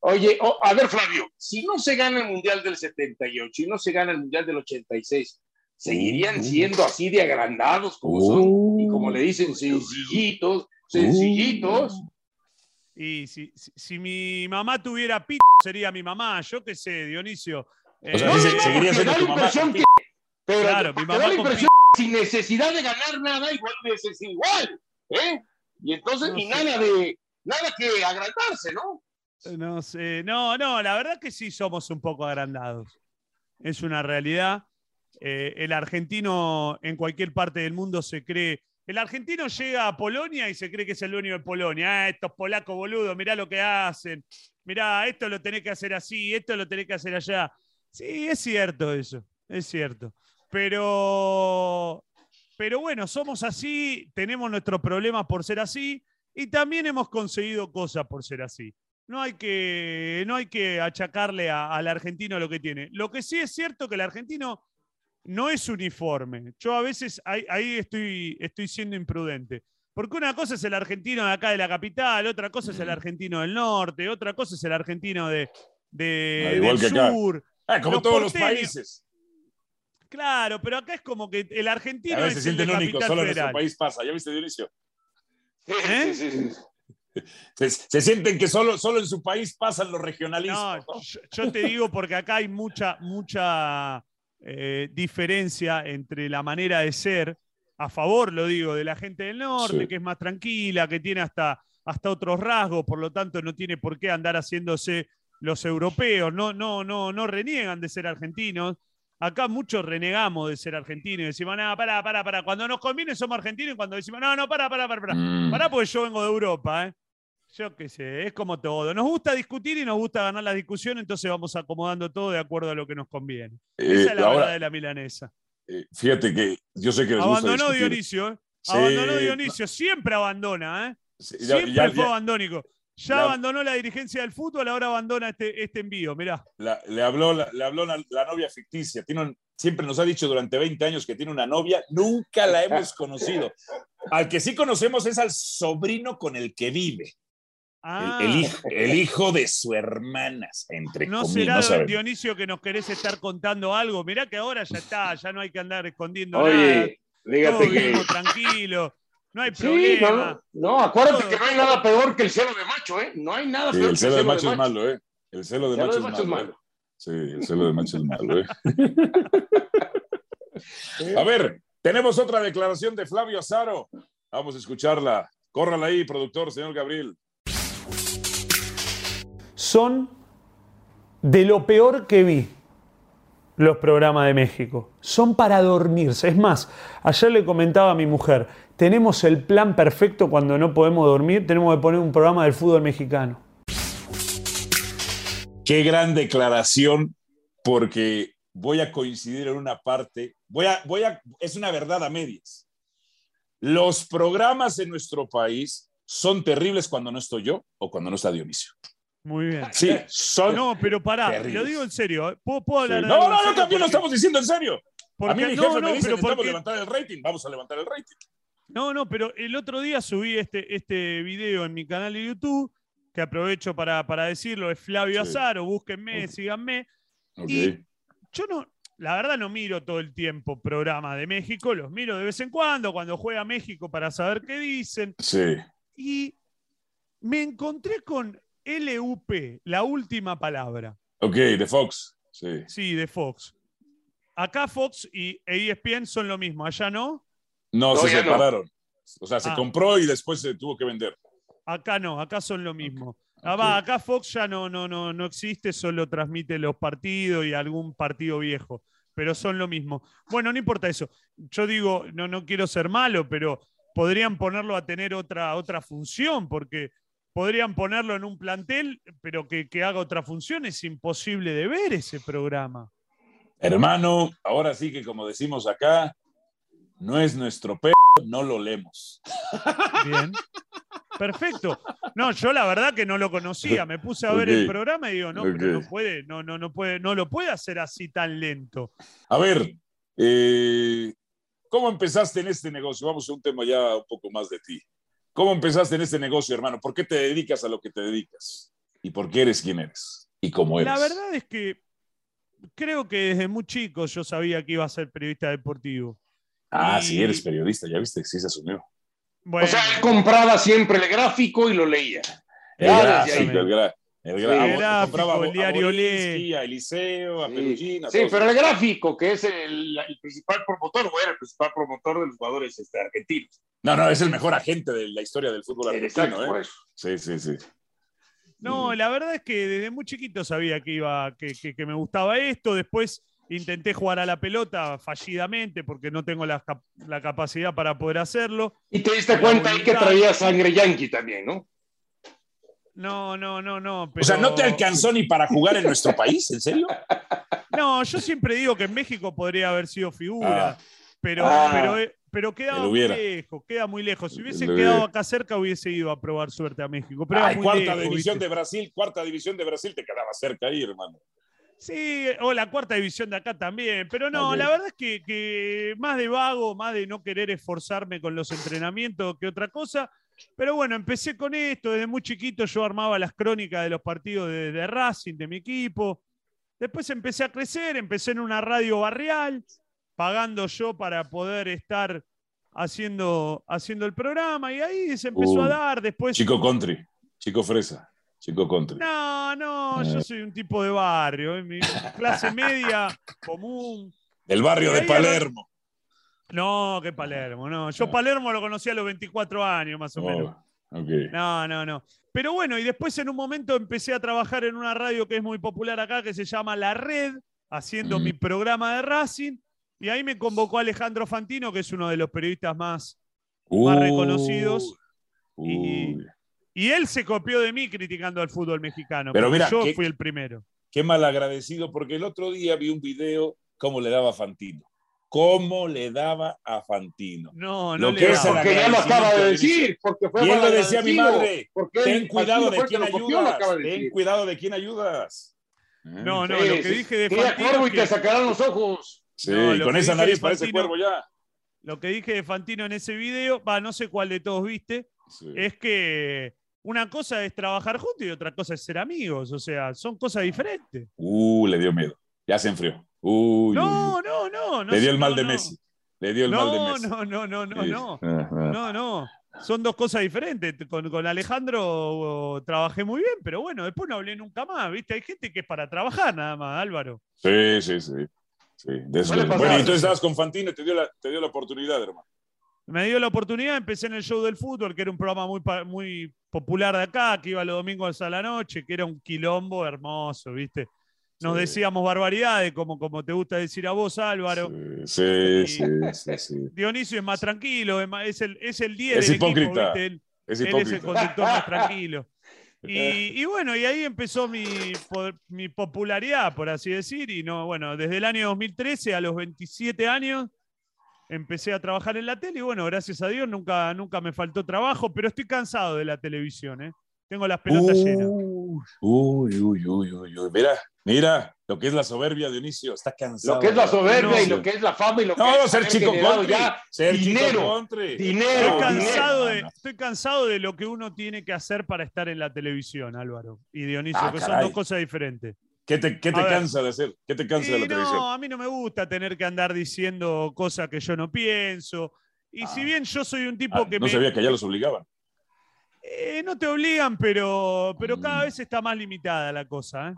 Oye, a ver, Flavio, si no se gana el Mundial del 78 y no se gana el Mundial del 86, ¿seguirían uh. siendo así de agrandados como son? Y como le dicen, sencillitos, sencillitos. Y si, si, mi mamá tuviera pito, sería mi mamá, yo qué sé, Dionisio. o sea, eh, seguiría siendo tu mamá. Pero claro, mi mamá sin necesidad de ganar nada, igual es igual. ¿eh? Y entonces, ni nada de nada que agrandarse, ¿no? No sé, no, no, la verdad que sí somos un poco agrandados. Es una realidad. Eh, el argentino en cualquier parte del mundo se cree. El argentino llega a Polonia y se cree que es el dueño de Polonia. Ah, estos polacos boludos, mirá lo que hacen. Mirá, esto lo tenés que hacer así, esto lo tenés que hacer allá. Sí, es cierto eso, es cierto. Pero, pero bueno, somos así, tenemos nuestros problemas por ser así y también hemos conseguido cosas por ser así. No hay que, no hay que achacarle al argentino lo que tiene. Lo que sí es cierto que el argentino no es uniforme. Yo a veces ahí, estoy, estoy siendo imprudente. Porque una cosa es el argentino de acá de la capital, otra cosa es el argentino del norte, otra cosa es el argentino de, de Ah, del sur. Ah, como Los todos los países. Claro, pero acá es como que el argentino A veces es se sienten únicos, Capital solo en nuestro país pasa. ¿Ya viste, Dionisio? ¿Eh? Sí, sí, sí. Se, se sienten que solo, solo en su país pasan los regionalismos. No, ¿no? yo, yo te digo porque acá hay mucha, mucha eh, diferencia entre la manera de ser, a favor, lo digo, de la gente del norte, Sí. que es más tranquila, que tiene hasta, hasta otros rasgos, por lo tanto no tiene por qué andar haciéndose los europeos, no, no, no, no reniegan de ser argentinos. Acá muchos renegamos de ser argentinos y decimos, no, pará, pará, pará. Cuando nos conviene somos argentinos y cuando decimos, no, no, pará, pará, pará, pará. Mm. Pará porque yo vengo de Europa, ¿eh? Yo qué sé, es como todo. Nos gusta discutir y nos gusta ganar la discusión, entonces vamos acomodando todo de acuerdo a lo que nos conviene. Eh, Esa es la ahora, verdad de la milanesa. eh, fíjate que yo sé que les gusta Abandonó discutir. Dionisio, ¿eh? Sí, Abandonó Dionisio, siempre abandona, ¿eh? sí, ya- Siempre ya- fue ya- abandónico. Ya la- abandonó la dirigencia del fútbol, ahora abandona este, este envío, mirá. la- le habló, la, le habló la, la novia ficticia. Tiene un- siempre nos ha dicho durante 20 años que tiene una novia. Nunca la hemos conocido. Al que sí conocemos es al sobrino con el que vive. El- Ah, El, hijo, el hijo de su hermana, entre ¿No comillas. será no sabemos. Dionisio que nos querés estar contando algo? Mirá que ahora ya está, ya no hay que andar escondiendo nada. Oye, Todos dígate que. vivimos tranquilos, no hay Sí, problema. no, no, acuérdate Todo. que no hay nada peor que el celo de macho, ¿eh? No hay nada Sí, peor el que celo de macho es malo, ¿eh? El celo de El celo macho, de es, macho es malo, malo. ¿eh? Sí, el celo de macho es malo, ¿eh? [laughs] A ver, tenemos otra declaración de Flavio Azaro. Vamos a escucharla. Córrala ahí, productor, señor Gabriel. son de lo peor que vi los programas de México. Son para dormirse. Es más, ayer le comentaba a mi mujer, tenemos el plan perfecto cuando no podemos dormir, tenemos que poner un programa del fútbol mexicano. Qué gran declaración, porque voy a coincidir en una parte. Voy a, voy a, es una verdad a medias. Los programas en nuestro país son terribles cuando no estoy yo o cuando no está Dionisio. Muy bien. Sí, son. No, pero pará, Terribles. lo digo en serio. ¿eh? ¿Puedo, puedo Sí. hablar de No, no, no, también lo Porque- estamos diciendo en serio. A porque- mí mi no, jefe no, me dice, necesitamos porque- levantar el rating, vamos a levantar el rating. No, no, pero el otro día subí este, este video en mi canal de YouTube, que aprovecho para, para decirlo, es Flavio Sí. Azaro, búsquenme, síganme. Y yo no, la verdad no miro todo el tiempo programas de México, los miro de vez en cuando, cuando juega México para saber qué dicen. Sí. Y me encontré con LUP, la última palabra, Ok, de Fox. Sí. sí, de Fox. Acá Fox y ESPN son lo mismo, allá no. No, se no. separaron. O sea, se Ah. compró y después se tuvo que vender. Acá no, acá son lo mismo. Ah, va, acá Fox ya no, no, no, no existe, solo transmite los partidos y algún partido viejo, pero son lo mismo. Bueno, no importa eso. Yo digo, no, no quiero ser malo, pero podrían ponerlo a tener otra, otra función, porque podrían ponerlo en un plantel, pero que, que haga otra función. Es imposible de ver ese programa. Hermano, ahora sí que como decimos acá, no es nuestro p, no lo leemos. Bien. Perfecto. No, yo la verdad que no lo conocía. Me puse a ver el programa y digo, no, pero no puede, no, no, no puede, no lo puede hacer así tan lento. A ver, eh, ¿cómo empezaste en este negocio? Vamos a un tema ya un poco más de ti. ¿Cómo empezaste en este negocio, hermano? ¿Por qué te dedicas a lo que te dedicas? ¿Y por qué eres quien eres? ¿Y cómo eres? La verdad es que creo que desde muy chico yo sabía que iba a ser periodista deportivo. Ah, y- sí, eres periodista, ya viste, sí se asumió. Bueno, O sea, él compraba siempre el gráfico y lo leía. El Ya, gráfico, el, gra- el Sí, el gráfico, el diario Lee. a Eliseo, a Sí, Sí, pero el gráfico, que es el, el principal promotor, o era el principal promotor de los jugadores este, argentinos. No, no, es el mejor agente de la historia del fútbol Exacto, argentino, por ¿eh? eso. Sí, sí, sí. no, la verdad es que desde muy chiquito sabía que iba, que, que- que me gustaba esto. Después intenté jugar a la pelota fallidamente porque no tengo la, la capacidad para poder hacerlo. Y te diste cuenta ahí que traía sangre yankee también, ¿no? No, no, no, no. O sea, ¿no te pero- alcanzó ni para jugar en nuestro país? ¿En serio? No, yo siempre digo que en México podría haber sido figura, Ah. pero, Ah. pero, eh, pero quedaba Él muy lejos, queda muy lejos. Si hubiese quedado acá cerca, hubiese ido a probar suerte a México. Pero era Ay, muy cuarta lejos, división ¿viste? de Brasil, cuarta división de Brasil, te quedaba cerca ahí, hermano. Sí, o la cuarta división de acá también, pero no, la verdad es que, más de vago, más de no querer esforzarme con los entrenamientos que otra cosa. Pero bueno, empecé con esto, desde muy chiquito yo armaba las crónicas de los partidos de, de Racing, de mi equipo. Después empecé a crecer, empecé en una radio barrial, pagando yo para poder estar haciendo, haciendo el programa y ahí se empezó a dar. Después, chico country, chico fresa. Chico country. No, no, yo eh. soy un tipo de barrio, ¿eh? mi clase [laughs] media, común. El barrio de Palermo. No, que Palermo, no. Yo Palermo lo conocí a los 24 años, más o oh, menos. No, no, no. Pero bueno, y después en un momento empecé a trabajar en una radio que es muy popular acá, que se llama La Red, haciendo mm. mi programa de Racing. Y ahí me convocó Alejandro Fantino, que es uno de los periodistas más, más reconocidos. Y, y él se copió de mí criticando al fútbol mexicano. Pero mira, yo fui el primero. Qué mal agradecido, porque el otro día vi un video cómo le daba a Fantino. ¿Cómo le daba a Fantino? No, no le daba. Porque ya lo acaba de decir. Porque fue lo decía mi madre. Ten cuidado de quién ayudas. Ten cuidado de quién ayudas. No, no, lo que dije de Fantino. Cuervo y te sacarán los ojos. Sí, con esa nariz parece cuervo ya. Lo que dije de Fantino en ese video, va, no sé cuál de todos viste, es que una cosa es trabajar juntos y otra cosa es ser amigos. O sea, son cosas diferentes. Uh, le dio miedo. Ya se enfrió. no, no, no, Le dio el mal de Messi. Le dio el mal de Messi. No, no, no, no, no. [laughs] No, no. Son dos cosas diferentes. Con, Alejandro trabajé muy bien, pero bueno, después no hablé nunca más. ¿Viste? Hay gente que es para trabajar nada más, Álvaro. Sí, sí, sí. sí. Bueno, entonces estabas con Fantino y te dio la, te dio la oportunidad, hermano me dio la oportunidad, empecé en el show del fútbol, que era un programa muy, muy popular de acá, que iba los domingos a la noche, que era un quilombo hermoso, ¿viste? Nos decíamos barbaridades, como, como te gusta decir a vos, Álvaro. Sí, sí, sí, Dionisio es más tranquilo, es el, es el 10 es hipócrita. Él, es él es el conductor más tranquilo. [laughs] Y, y, bueno, y ahí empezó mi, mi popularidad, por así decir. Y no, bueno, desde el año 2013 a los 27 años empecé a trabajar en la tele y bueno, gracias a Dios nunca, nunca me faltó trabajo, pero estoy cansado de la televisión, ¿eh? Tengo las pelotas llenas. Uy, uy, uy, uy, uy. Mira, mira lo que es la soberbia, Dionisio. Está cansado. Lo que es la soberbia y lo que es la fama y lo que no, es ser chico ya ser dinero, dinero. Estoy cansado, De, estoy cansado de lo que uno tiene que hacer para estar en la televisión, Álvaro y Dionisio, ah, que son dos cosas diferentes. ¿Qué te, cansa de hacer? ¿Qué te cansa de la televisión? No, a mí no me gusta tener que andar diciendo cosas que yo no pienso. Y si ah. bien yo soy un tipo ah, que. No sabía que ya los obligaban. Eh, no te obligan, pero, pero cada mm. vez está más limitada la cosa. ¿eh?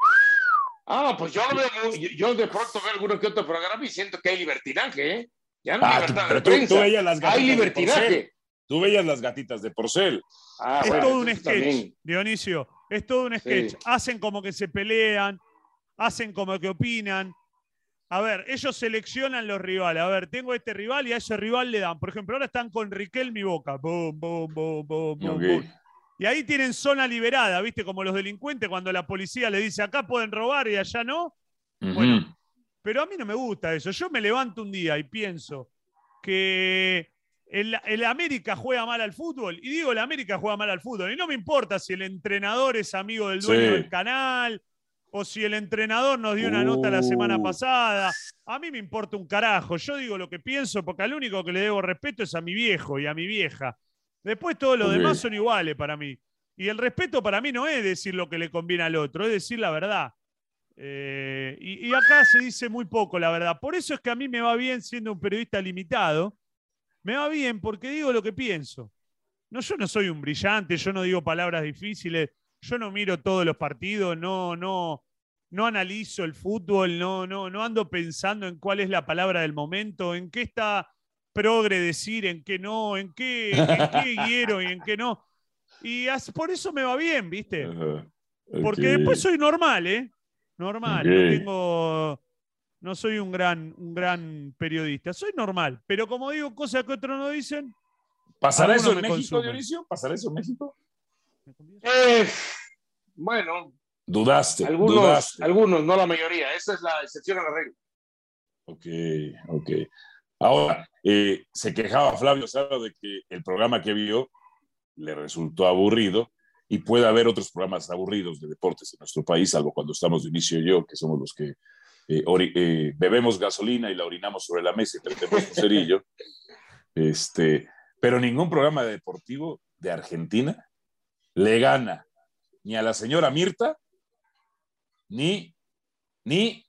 Ah, pues yo, veo, yo de pronto veo alguno que otro programa y siento que hay libertinaje, ¿eh? Ya no ah, pero tú, veías las gatitas hay libertinaje. tú veías las gatitas de porcel. Ah, es todo un sketch, Dionisio. Es todo un sketch. Hacen como que se pelean, hacen como que opinan. A ver, ellos seleccionan los rivales. A ver, tengo este rival y a ese rival le dan. Por ejemplo, ahora están con Riquel mi boca. Boom, boom, boom, boom, Y ahí tienen zona liberada, ¿viste? Como los delincuentes cuando la policía le dice acá pueden robar y allá no. Bueno, pero a mí no me gusta eso. Yo me levanto un día y pienso que el, América juega mal al fútbol. Y digo, el América juega mal al fútbol. Y no me importa si el entrenador es amigo del dueño del canal o si el entrenador nos dio una nota la semana uh. pasada. A mí me importa un carajo. Yo digo lo que pienso porque al único que le debo respeto es a mi viejo y a mi vieja. Después todos los demás son iguales para mí. Y el respeto para mí no es decir lo que le conviene al otro, es decir la verdad. Eh, y, y, acá se dice muy poco la verdad. Por eso es que a mí me va bien siendo un periodista limitado. Me va bien porque digo lo que pienso. No, yo no soy un brillante, yo no digo palabras difíciles yo no miro todos los partidos, no, no, no analizo el fútbol, no, no, no ando pensando en cuál es la palabra del momento, en qué está progre decir, en qué no, en qué, quiero [laughs] y en qué no. Y por eso me va bien, ¿viste? Porque después soy normal, ¿eh? Normal, no tengo. No soy un gran, un gran periodista, soy normal. Pero como digo cosas que otros no dicen. ¿Pasará eso en México, Dionisio? ¿Pasará eso en México? Eh, bueno. Dudaste algunos, Algunos, no la mayoría. Esa es la excepción a la regla. Ok, ok. Ahora, eh, se quejaba Flavio Saro de que el programa que vio le resultó aburrido y puede haber otros programas aburridos de deportes en nuestro país, salvo cuando estamos de inicio yo, que somos los que eh, eh, bebemos gasolina y la orinamos sobre la mesa y tenemos un cerillo. [laughs] Este, pero ningún programa deportivo de Argentina le gana ni a la señora Mirta, ni, ni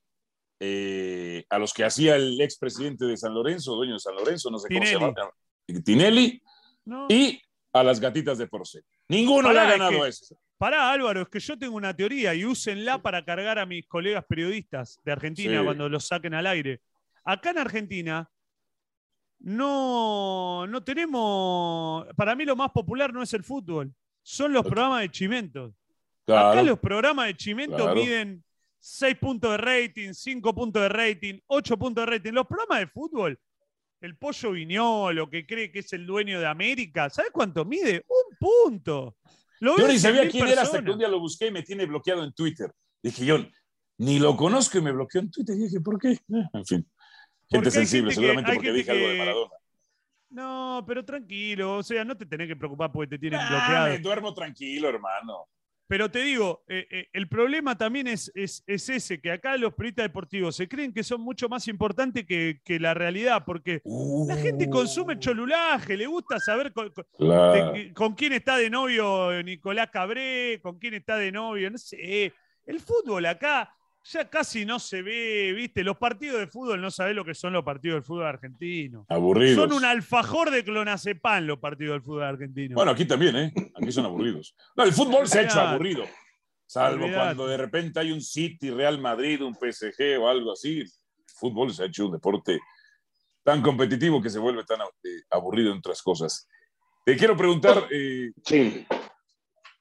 eh, a los que hacía el expresidente de San Lorenzo, dueño de San Lorenzo, no sé cómo se llama, Tinelli, y a las gatitas de Porcel. Ninguno le ha ganado eso. Pará, Álvaro, es que yo tengo una teoría y úsenla para cargar a mis colegas periodistas de Argentina cuando los saquen al aire. Acá en Argentina no, no tenemos. Para mí lo más popular no es el fútbol, son los programas de chimentos. Acá los programas de chimento miden 6 puntos de rating, 5 puntos de rating, 8 puntos de rating. Los programas de fútbol, el pollo viñolo que cree que es el dueño de América, ¿sabes cuánto mide? Un punto. Yo ni sabía quién era hasta que un día lo busqué y me tiene bloqueado en Twitter. Dije yo, ni lo conozco y me bloqueó en Twitter. Y dije, ¿por qué? [laughs] En fin. Gente sensible, seguramente porque dije algo de Maradona. No, pero tranquilo, o sea, no te tenés que preocupar porque te tienen ah, bloqueado. Me duermo tranquilo, hermano. Pero te digo, eh, eh, el problema también es, es, ese, que acá los periodistas deportivos se creen que son mucho más importantes que, la realidad, porque la gente consume cholulaje, le gusta saber con, quién está de novio Nicolás Cabré, con quién está de novio, no sé. El fútbol acá ya casi no se ve, ¿viste? Los partidos de fútbol no sabés lo que son los partidos del fútbol argentino. Aburridos. Son un alfajor de clonazepam los partidos del fútbol argentino. Bueno, aquí también, ¿eh? Aquí son aburridos. No, el fútbol se ha hecho aburrido. Salvo cuando de repente hay un City, Real Madrid, un PSG o algo así. El fútbol se ha hecho un deporte tan competitivo que se vuelve tan eh, aburrido en otras cosas. Te quiero preguntar. Eh, sí.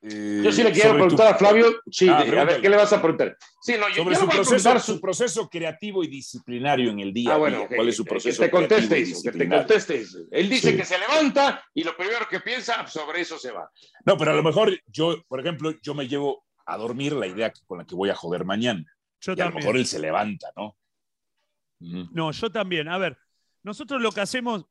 Eh, yo sí le quiero preguntar a Flavio, sí, ah, a ver, ¿qué le vas a preguntar? Sí, no, yo, Sobre su, proceso, su... proceso creativo y disciplinario en el día. Ah, bueno, ¿Cuál es su proceso? Que te conteste que te conteste Él dice que se levanta y lo primero que piensa, sobre eso se va. No, pero a lo mejor yo, por ejemplo, yo me llevo a dormir la idea con la que voy a joder mañana. Yo y a lo mejor él se levanta, ¿no? No, yo también. A ver, nosotros lo que hacemos,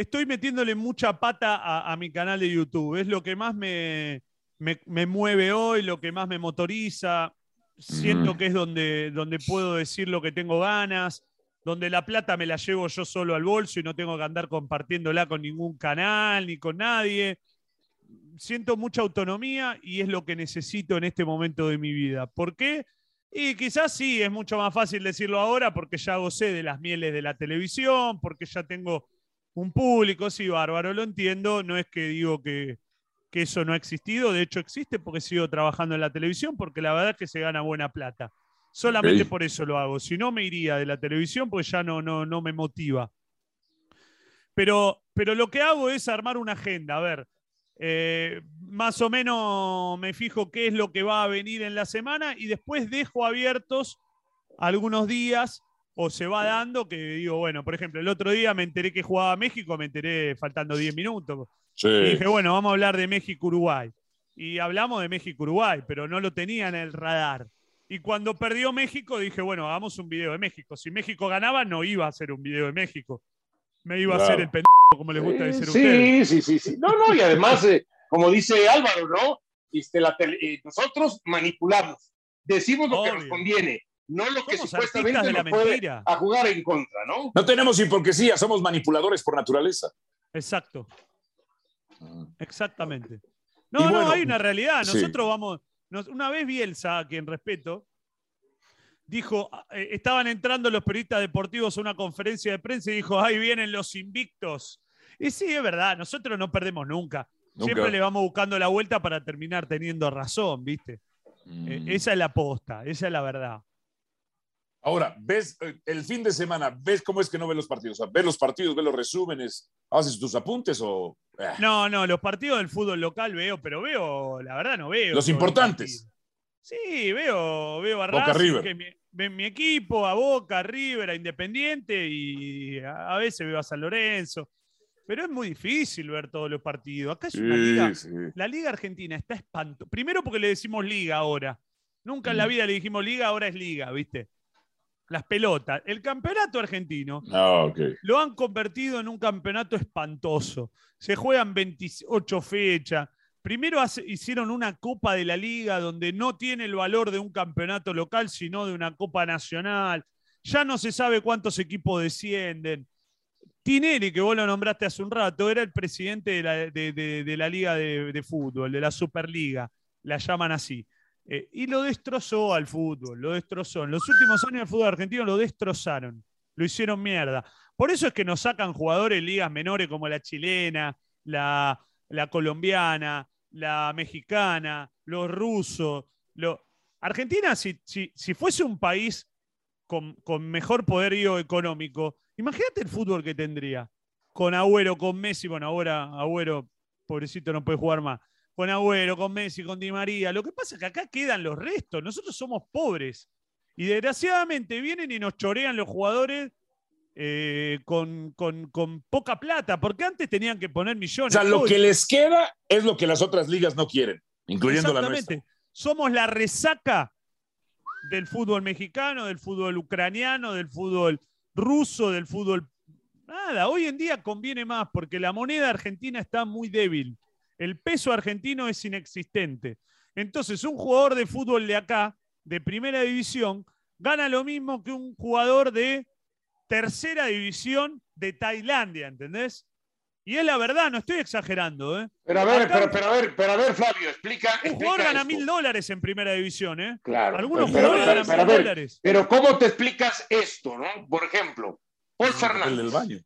estoy metiéndole mucha pata a, mi canal de YouTube. Es lo que más me, me, mueve hoy, lo que más me motoriza. Siento que es donde, donde puedo decir lo que tengo ganas, donde la plata me la llevo yo solo al bolso y no tengo que andar compartiéndola con ningún canal ni con nadie. Siento mucha autonomía y es lo que necesito en este momento de mi vida. ¿Por qué? Y quizás sí, es mucho más fácil decirlo ahora porque ya gocé de las mieles de la televisión, porque ya tengo un público, sí, bárbaro, lo entiendo, no es que digo que, eso no ha existido, de hecho existe porque sigo trabajando en la televisión, porque la verdad es que se gana buena plata. Solamente por eso lo hago, si no me iría de la televisión pues ya no, no, no me motiva. Pero, pero lo que hago es armar una agenda, a ver, eh, más o menos me fijo qué es lo que va a venir en la semana y después dejo abiertos algunos días o se va dando que digo, bueno, por ejemplo, el otro día me enteré que jugaba México, me enteré faltando 10 minutos. Y dije, bueno, vamos a hablar de México-Uruguay. Y hablamos de México-Uruguay, pero no lo tenía en el radar. Y cuando perdió México, dije, bueno, hagamos un video de México. Si México ganaba, no iba a hacer un video de México. Me iba a hacer el pendejo, como les gusta decir a ustedes. Sí, sí, sí. No, no, y además, eh, como dice Álvaro, ¿no? Este, la eh, nosotros manipulamos, decimos lo que nos conviene no lo que supuestamente nos puede a jugar en contra, ¿no? No tenemos hipocresía, somos manipuladores por naturaleza. Exacto. Ah. Exactamente. No, no, hay una realidad. Nosotros vamos. una vez Bielsa, a quien respeto, dijo: eh, estaban entrando los periodistas deportivos a una conferencia de prensa y dijo: ahí vienen los invictos. Y sí, es verdad, nosotros no perdemos nunca. Siempre le vamos buscando la vuelta para terminar teniendo razón, ¿viste? Eh, mm. esa es la posta, esa es la verdad. Ahora, ves eh, el fin de semana, ves cómo es que no ves los partidos. ves los partidos, ves los resúmenes, haces tus apuntes o. Eh. No, no, los partidos del fútbol local veo, pero veo, la verdad no veo. Los importantes. Sí, veo, veo a Boca River. mi, mi, equipo, a Boca, River, a Independiente y a, veces veo a San Lorenzo. Pero es muy difícil ver todos los partidos. Acá es una liga. La Liga Argentina está espanto. Primero porque le decimos liga ahora. Nunca en la mm. vida le dijimos liga, ahora es liga, ¿viste? Las pelotas. El campeonato argentino ah, lo han convertido en un campeonato espantoso. Se juegan 28 fechas, primero hicieron una Copa de la Liga donde no tiene el valor de un campeonato local, sino de una Copa Nacional. Ya no se sabe cuántos equipos descienden. Tinelli, que vos lo nombraste hace un rato, era el presidente de la, Liga de, Fútbol, de la Superliga, la llaman así. Eh, y lo destrozó al fútbol, lo destrozó. En los últimos años el fútbol argentino lo destrozaron, lo hicieron mierda. Por eso es que nos sacan jugadores ligas menores como la chilena, la, colombiana, la mexicana, los rusos. Argentina, si, si, fuese un país con, con mejor poderío económico, Imagínate el fútbol que tendría. Con Agüero, con Messi, bueno, ahora Agüero, pobrecito, no puede jugar más. Con Agüero, con Messi, con Di María. Lo que pasa es que acá quedan los restos. Nosotros somos pobres. Y desgraciadamente vienen y nos chorean los jugadores eh, con, poca plata, porque antes tenían que poner millones. O sea, lo que les queda es lo que las otras ligas no quieren, incluyendo la nuestra. Somos la resaca del fútbol mexicano, del fútbol ucraniano, del fútbol ruso del fútbol. Nada, hoy en día conviene más porque la moneda argentina está muy débil. El peso argentino es inexistente. Entonces, un jugador de fútbol de acá, de primera división, gana lo mismo que un jugador de tercera división de Tailandia, ¿entendés? Y es la verdad, no estoy exagerando, ¿eh? Pero a ver, pero, a ver, pero a ver, Flavio, explica. Un jugador gana mil dólares en primera división, ¿eh? Claro. Algunos jugadores ganan mil dólares. Pero ¿cómo te explicas esto, no? Por ejemplo, Paul Fernández. El del baño.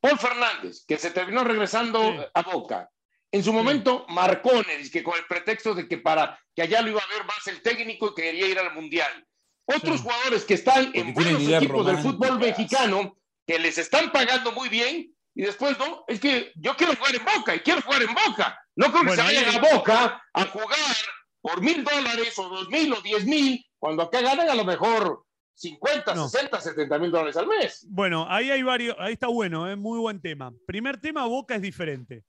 Paul Fernández, que se terminó regresando a Boca. En su momento, Marcones, que con el pretexto de que para que allá lo iba a ver más el técnico y quería ir al Mundial. Otros jugadores que están en buenos equipos del fútbol mexicano, que les están pagando muy bien, y después, no, es que yo quiero jugar en Boca y quiero jugar en Boca. No creo que se vayan a Boca a jugar por mil dólares o dos mil o diez mil, cuando acá ganan a lo mejor 50, 60, 70 mil dólares al mes. Bueno, ahí hay varios, ahí está bueno, es muy buen tema. Primer tema, Boca es diferente.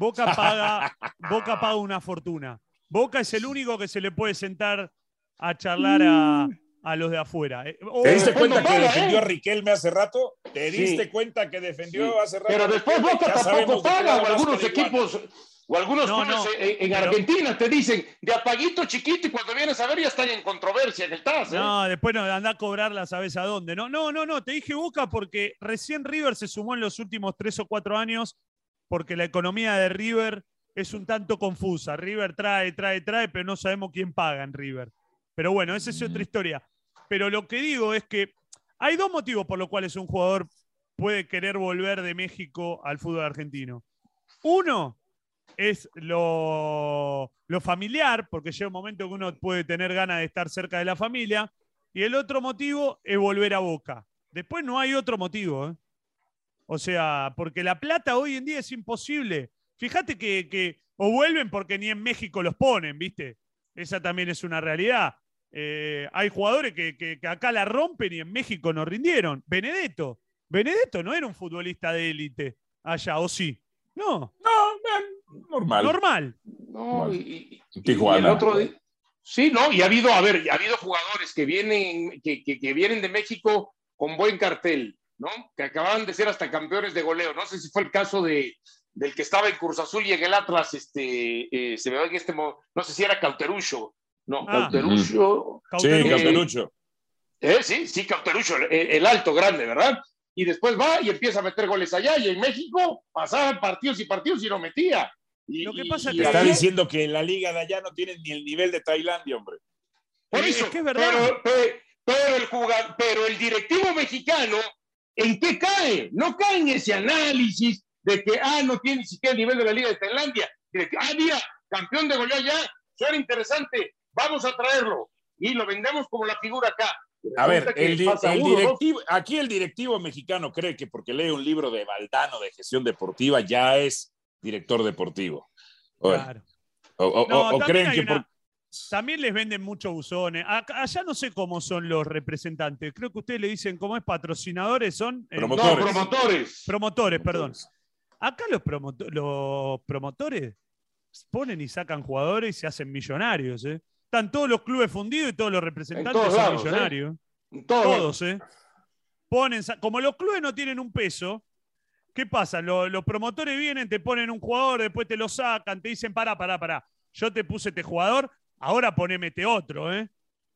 Boca paga, Boca paga una fortuna. Boca es el único que se le puede sentar a charlar a, a los de afuera. Eh, ¿Te diste cuenta que defendió a Riquelme hace rato? ¿Te diste cuenta que defendió hace rato? Pero después Boca tampoco paga, o algunos equipos, o algunos En, Argentina te dicen de apaguito chiquito y cuando vienes a ver ya están en controversia en el TAS. ¿eh? No, después no, anda a cobrarla, sabes a dónde. No, no, no, no, te dije Boca porque recién River se sumó en los últimos tres o cuatro años porque la economía de River es un tanto confusa. River trae, trae, trae, pero no sabemos quién paga en River. Pero bueno, esa es otra historia. Pero lo que digo es que hay dos motivos por los cuales un jugador puede querer volver de México al fútbol argentino. Uno es lo, familiar, porque llega un momento que uno puede tener ganas de estar cerca de la familia. Y el otro motivo es volver a Boca. Después no hay otro motivo. ¿eh? O sea, porque la plata hoy en día es imposible. Fíjate que, que, o vuelven porque ni en México los ponen, ¿viste? Esa también es una realidad. Eh, hay jugadores que, acá la rompen y en México no rindieron. Benedetto. Benedetto no era un futbolista de élite allá, ¿o sí? No. No, normal. Normal. No, y, otro sí, no, y ha habido, a ver, ha habido jugadores que vienen, que, vienen de México con buen cartel, ¿no? Que acababan de ser hasta campeones de goleo. No sé si fue el caso de, del que estaba en Cruz Azul y en el Atlas, este, eh, se me ve en este no sé si era Cauterucho, no, ah. Cauterucho. Sí, Cauterucho. Eh, sí, sí, Cauterucho, el, alto, grande, ¿verdad? Y después va y empieza a meter goles allá y en México pasaban partidos y partidos y no metía. Y, Lo que pasa es que está diciendo que en la liga de allá no tienen ni el nivel de Tailandia, hombre. Por eso, es verdad. Pero, el pero el directivo mexicano, ¿en qué cae? No cae en ese análisis de que, ah, no tiene ni siquiera el nivel de la liga de Tailandia. De que, ah, mira, campeón de goleo allá, suena interesante, vamos a traerlo y lo vendemos como la figura acá. A ver, el, directivo, aquí el directivo mexicano cree que porque lee un libro de Valdano de gestión deportiva ya es director deportivo. claro. O, creen que También les venden muchos buzones. Allá no sé cómo son los representantes. Creo que ustedes le dicen cómo es patrocinadores, son... Eh, promotores. No, promotores. Promotores, perdón. Acá los, los promotores ponen y sacan jugadores y se hacen millonarios. ¿eh? Están todos los clubes fundidos y todos los representantes son ¿eh? millonarios. Todos, ¿eh? Ponen, como los clubes no tienen un peso, ¿qué pasa? los promotores vienen, te ponen un jugador, después te lo sacan, te dicen, pará, pará, pará. Yo te puse este jugador, ahora poneme este otro, ¿eh?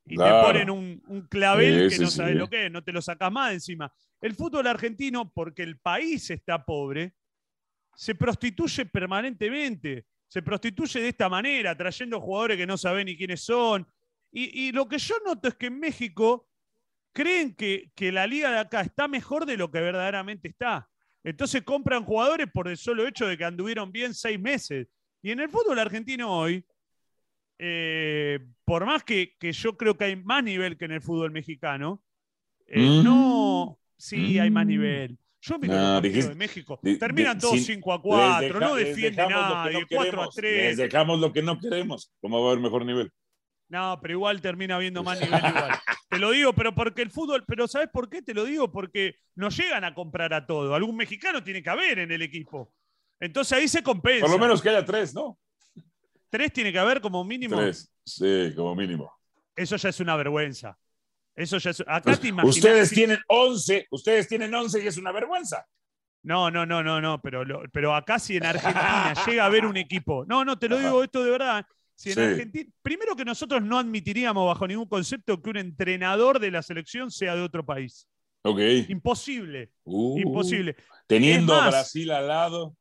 Y te ponen un, clavel que no sabes lo que es, no te lo sacas más encima. El fútbol argentino, porque el país está pobre, se prostituye permanentemente. Se prostituye de esta manera, trayendo jugadores que no saben ni quiénes son. Y, lo que yo noto es que en México creen que, que, la liga de acá está mejor de lo que verdaderamente está. Entonces compran jugadores por el solo hecho de que anduvieron bien seis meses. Y en el fútbol argentino hoy, eh, por más que, yo creo que hay más nivel que en el fútbol mexicano, eh, mm. no, sí, hay más mm. nivel. Yo me no, de México. Terminan todos 5 a 4, no defiende nadie, 4 a 3. Les dejamos lo que no queremos. ¿Cómo va a haber mejor nivel? No, pero igual termina habiendo más nivel [laughs] igual. Te lo digo, pero porque el fútbol, pero ¿sabes por qué te lo digo? Porque no llegan a comprar a todo. Algún mexicano tiene que haber en el equipo. Entonces ahí se compensa. Por lo menos que haya tres, ¿no? Tres tiene que haber como mínimo. Tres, sí, como mínimo. Eso ya es una vergüenza. Eso ya es. Acá pues, te Ustedes tienen 11, ustedes tienen 11 y es una vergüenza. No, no, no, no, no, pero, pero acá si en [laughs] Argentina llega a haber un equipo. No, no, te lo digo esto de verdad. Si en Argentina, primero que nosotros no admitiríamos bajo ningún concepto que un entrenador de la selección sea de otro país. Ok. Imposible. Uh, imposible. Teniendo a Brasil al lado.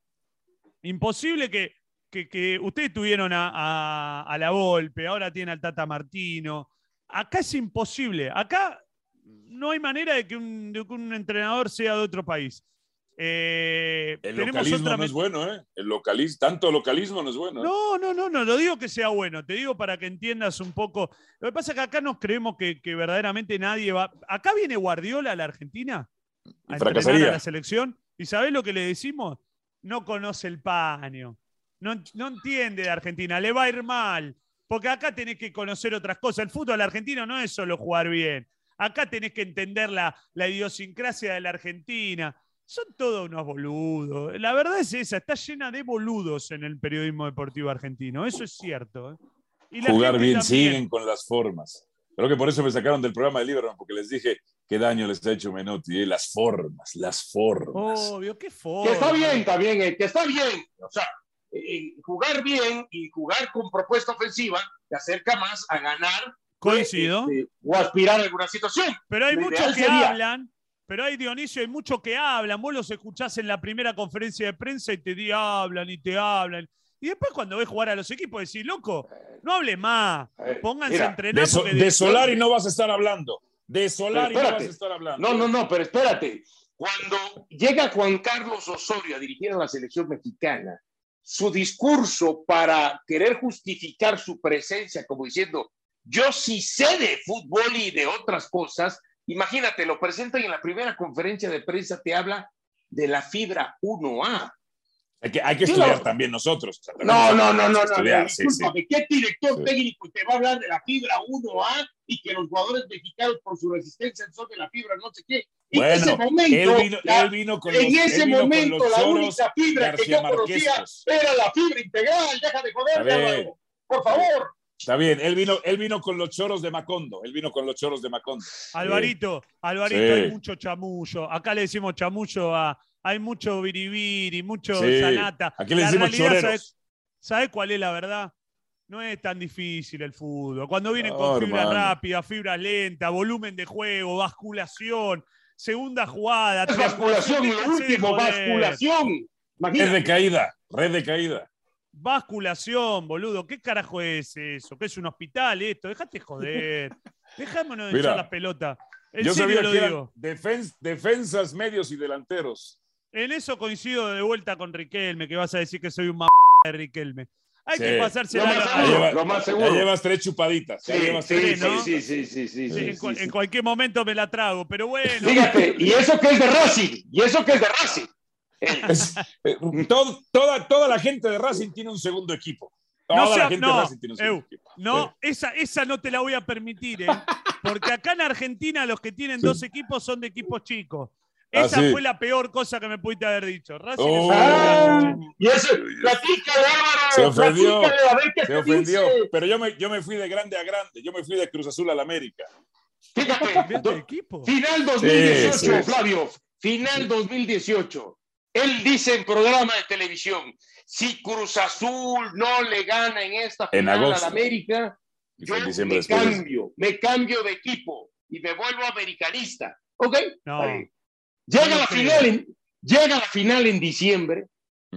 Imposible que, que, ustedes tuvieron a, la Volpe, ahora tienen al Tata Martino. Acá es imposible. Acá no hay manera de que un, entrenador sea de otro país. Eh, el localismo no es bueno, ¿eh? El localismo, tanto localismo no es bueno. ¿eh? No, no, no, no, lo digo que sea bueno, te digo para que entiendas un poco. Lo que pasa es que acá nos creemos que, verdaderamente nadie va. Acá viene Guardiola a la Argentina a entrenar a la selección. ¿Y sabés lo que le decimos? No conoce el paño no, entiende de Argentina, le va a ir mal, porque acá tenés que conocer otras cosas. El fútbol argentino no es solo jugar bien, acá tenés que entender la, idiosincrasia de la Argentina. Son todos unos boludos. La verdad es esa, está llena de boludos en el periodismo deportivo argentino, eso es cierto. ¿eh? Y Jugar bien, siguen con las formas. Creo que por eso me sacaron del programa de Lieberman, porque les dije qué daño les ha hecho Menotti, ¿eh? las formas, las formas. Obvio, qué formas. Que está bien, también, eh, que está bien. O sea, eh, jugar bien y jugar con propuesta ofensiva te acerca más a ganar Coincido. Este, o aspirar a alguna situación. Pero hay muchos que hablan, pero hay Dionisio, hay muchos que hablan. Vos los escuchás en la primera conferencia de prensa y te di, hablan y te hablan. Y después cuando ves jugar a los equipos decís, loco, no hable más, pónganse a entrenar. De, de, Solari no vas a estar hablando. De Solari no vas a estar hablando. No, no, no, pero espérate. Cuando llega Juan Carlos Osorio a dirigir a la selección mexicana su discurso para querer justificar su presencia como diciendo, yo sí sé de fútbol y de otras cosas, imagínate, lo presenta en la primera conferencia de prensa te habla de la fibra 1A. Hay que, hay que estudiar también nosotros. no, no, no, no, no, ¿Qué director técnico te va a hablar de la fibra 1A y que los jugadores mexicanos por su resistencia son de la fibra no sé qué? En ese momento, él vino, con en ese momento la única fibra que yo conocía era la fibra integral. Deja de joder, por favor. Está bien, él vino, él vino con los choros de Macondo, él vino con los choros de Macondo. Alvarito, Alvarito, hay mucho chamullo. Acá le decimos chamullo a, hay mucho biribiri, mucho sanata. Aquí le decimos choreros. ¿Sabe cuál es la verdad? No es tan difícil el fútbol. Cuando vienen con fibra rápida, fibra lenta, volumen de juego, basculación, segunda jugada. Basculación, lo último, basculación. Red de caída, red de caída. Basculación, boludo. ¿Qué carajo es eso? ¿Qué es un hospital esto? Déjate joder. Dejámonos de echar la pelota. yo sabía lo digo. defensas, medios y delanteros. En eso coincido de vuelta con Riquelme, que vas a decir que soy un m de Riquelme. Hay que pasarse lo, más lo más seguro. Ya llevas tres chupaditas. Sí, sí, sí, sí, sí, en, cualquier momento me la trago, pero bueno. Fíjate, y eso que es de Racing, y eso que es de Racing. [laughs] Eh, toda, toda la gente de Racing tiene un segundo equipo. Toda no, la gente de Racing tiene un segundo equipo. No, esa, esa no te la voy a permitir, ¿eh? [laughs] porque acá en Argentina los que tienen dos equipos son de equipos chicos. Ah, Esa fue la peor cosa que me pudiste haber dicho. Oh. Ah, y eso, platícale, Álvaro. Se ofendió. se ofendió. Pero yo me, yo me fui de grande a grande. Yo me fui de Cruz Azul a la América. Fíjate, equipo? final 2018, Flavio. Final 2018. Él dice en programa de televisión, si Cruz Azul no le gana en esta final a América, yo me cambio, me cambio de equipo y me vuelvo americanista. ¿Ok? Llega, la final en, llega la final en diciembre,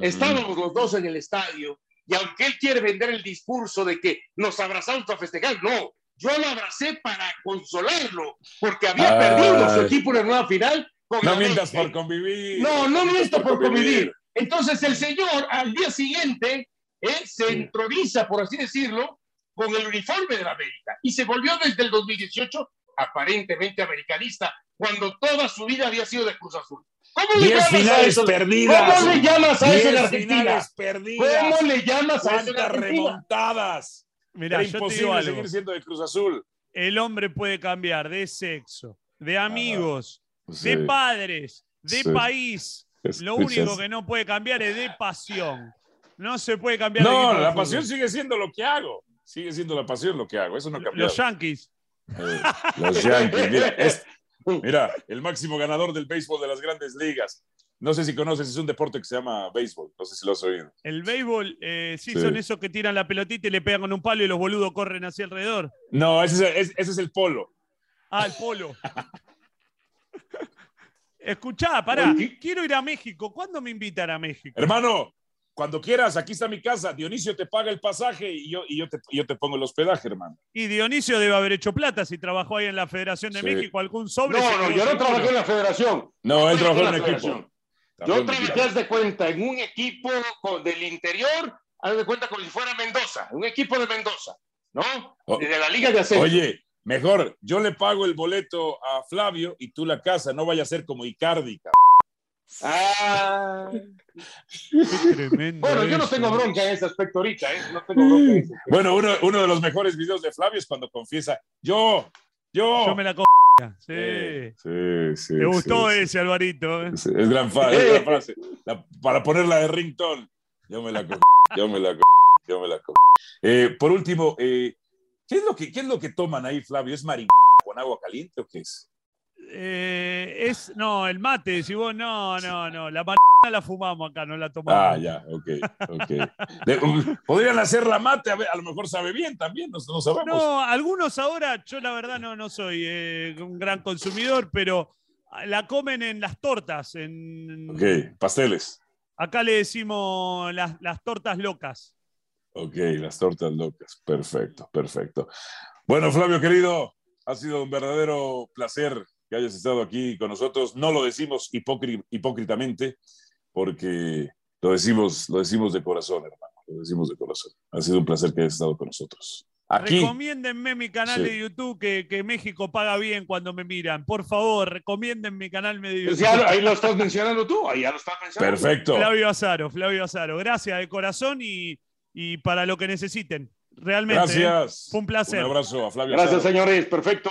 estábamos los dos en el estadio, y aunque él quiere vender el discurso de que nos abrazamos para festejar, no, yo lo abracé para consolarlo, porque había perdido su equipo en la nueva final. no mientas por convivir. No, no mientas por, convivir. Entonces el señor al día siguiente él se improvisa, por así decirlo, con el uniforme de la América y se volvió desde el 2018 aparentemente americanista, cuando toda su vida había sido de Cruz Azul. ¿Cómo le llamas finales a perdidas. ¿Cómo le llamas a eso en Argentina? Perdidas. ¿Cómo le llamas a eso en remontadas? Mira, yo imposible seguir siendo de Cruz Azul. El hombre puede cambiar de sexo, de amigos, de padres, de país. Lo único que no puede cambiar es de pasión. No se puede cambiar. No, la pasión sigue siendo lo que hago. Sigue siendo la pasión lo que hago. Eso no cambia. Los Yankees. Eh, los Yankees. Mira, es, Mira, el máximo ganador del béisbol de las grandes ligas. No sé si conoces, es un deporte que se llama béisbol. No sé si lo has oído. El béisbol, eh, sí, son esos que tiran la pelotita y le pegan con un palo y los boludos corren hacia alrededor. No, ese es, ese es el polo. Ah, el polo. [laughs] Escuchá, pará, quiero ir a México. ¿Cuándo me invitan a México? Hermano, cuando quieras, aquí está mi casa. Dionisio te paga el pasaje y yo, y yo, te, yo te pongo el hospedaje, hermano. Y Dionisio debe haber hecho plata si trabajó ahí en la Federación de México, algún sobre. No, no, yo no trabajé en la Federación. No, él trabajó en un equipo. Yo trabajé, haz de cuenta, en un equipo del interior, haz de cuenta como si fuera Mendoza, un equipo de Mendoza, ¿no? Oh. de la Liga de Ascenso. Oye, mejor, yo le pago el boleto a Flavio y tú la casa, no vaya a ser como Icardi, cabrón. Ah. bueno, yo no tengo bronca en ese aspecto ahorita, ¿eh? No tengo bronca en ese Bueno, uno, uno, de los mejores videos de Flavio es cuando confiesa, yo, yo. Yo me la co Sí. Sí, sí. Me gustó ese, Alvarito. ¿eh? Es, gran, frase. para ponerla de ringtone, yo me la co yo me la co yo me la co eh, Por último, eh, ¿qué, es lo que, ¿qué es lo que toman ahí, Flavio? ¿Es marín con agua caliente o qué es? Eh, es, no, el mate, si vos, no, no, no, la marihuana la fumamos acá, no la tomamos. Ah, ya, ok, ok. Podrían hacer la mate, a, lo mejor sabe bien también, no, sabemos. No, algunos ahora, yo la verdad no, no soy eh, un gran consumidor, pero la comen en las tortas. En, ok, pasteles. Acá le decimos las, las tortas locas. Ok, las tortas locas, perfecto, perfecto. Bueno, Flavio, querido, ha sido un verdadero placer que hayas estado aquí con nosotros. No lo decimos hipócritamente, porque lo decimos, lo decimos de corazón, hermano. Lo decimos de corazón. Ha sido un placer que hayas estado con nosotros. Aquí, recomiéndenme mi canal de YouTube, que, México paga bien cuando me miran. Por favor, recomienden mi canal de pues YouTube. ahí lo estás mencionando tú, ahí ya lo estás mencionando. Perfecto. Flavio Azaro, Flavio Azaro. Gracias de corazón y, para lo que necesiten. Realmente. ¿eh? Gracias. Fue un placer. Un abrazo a Flavio Gracias, señores. Perfecto.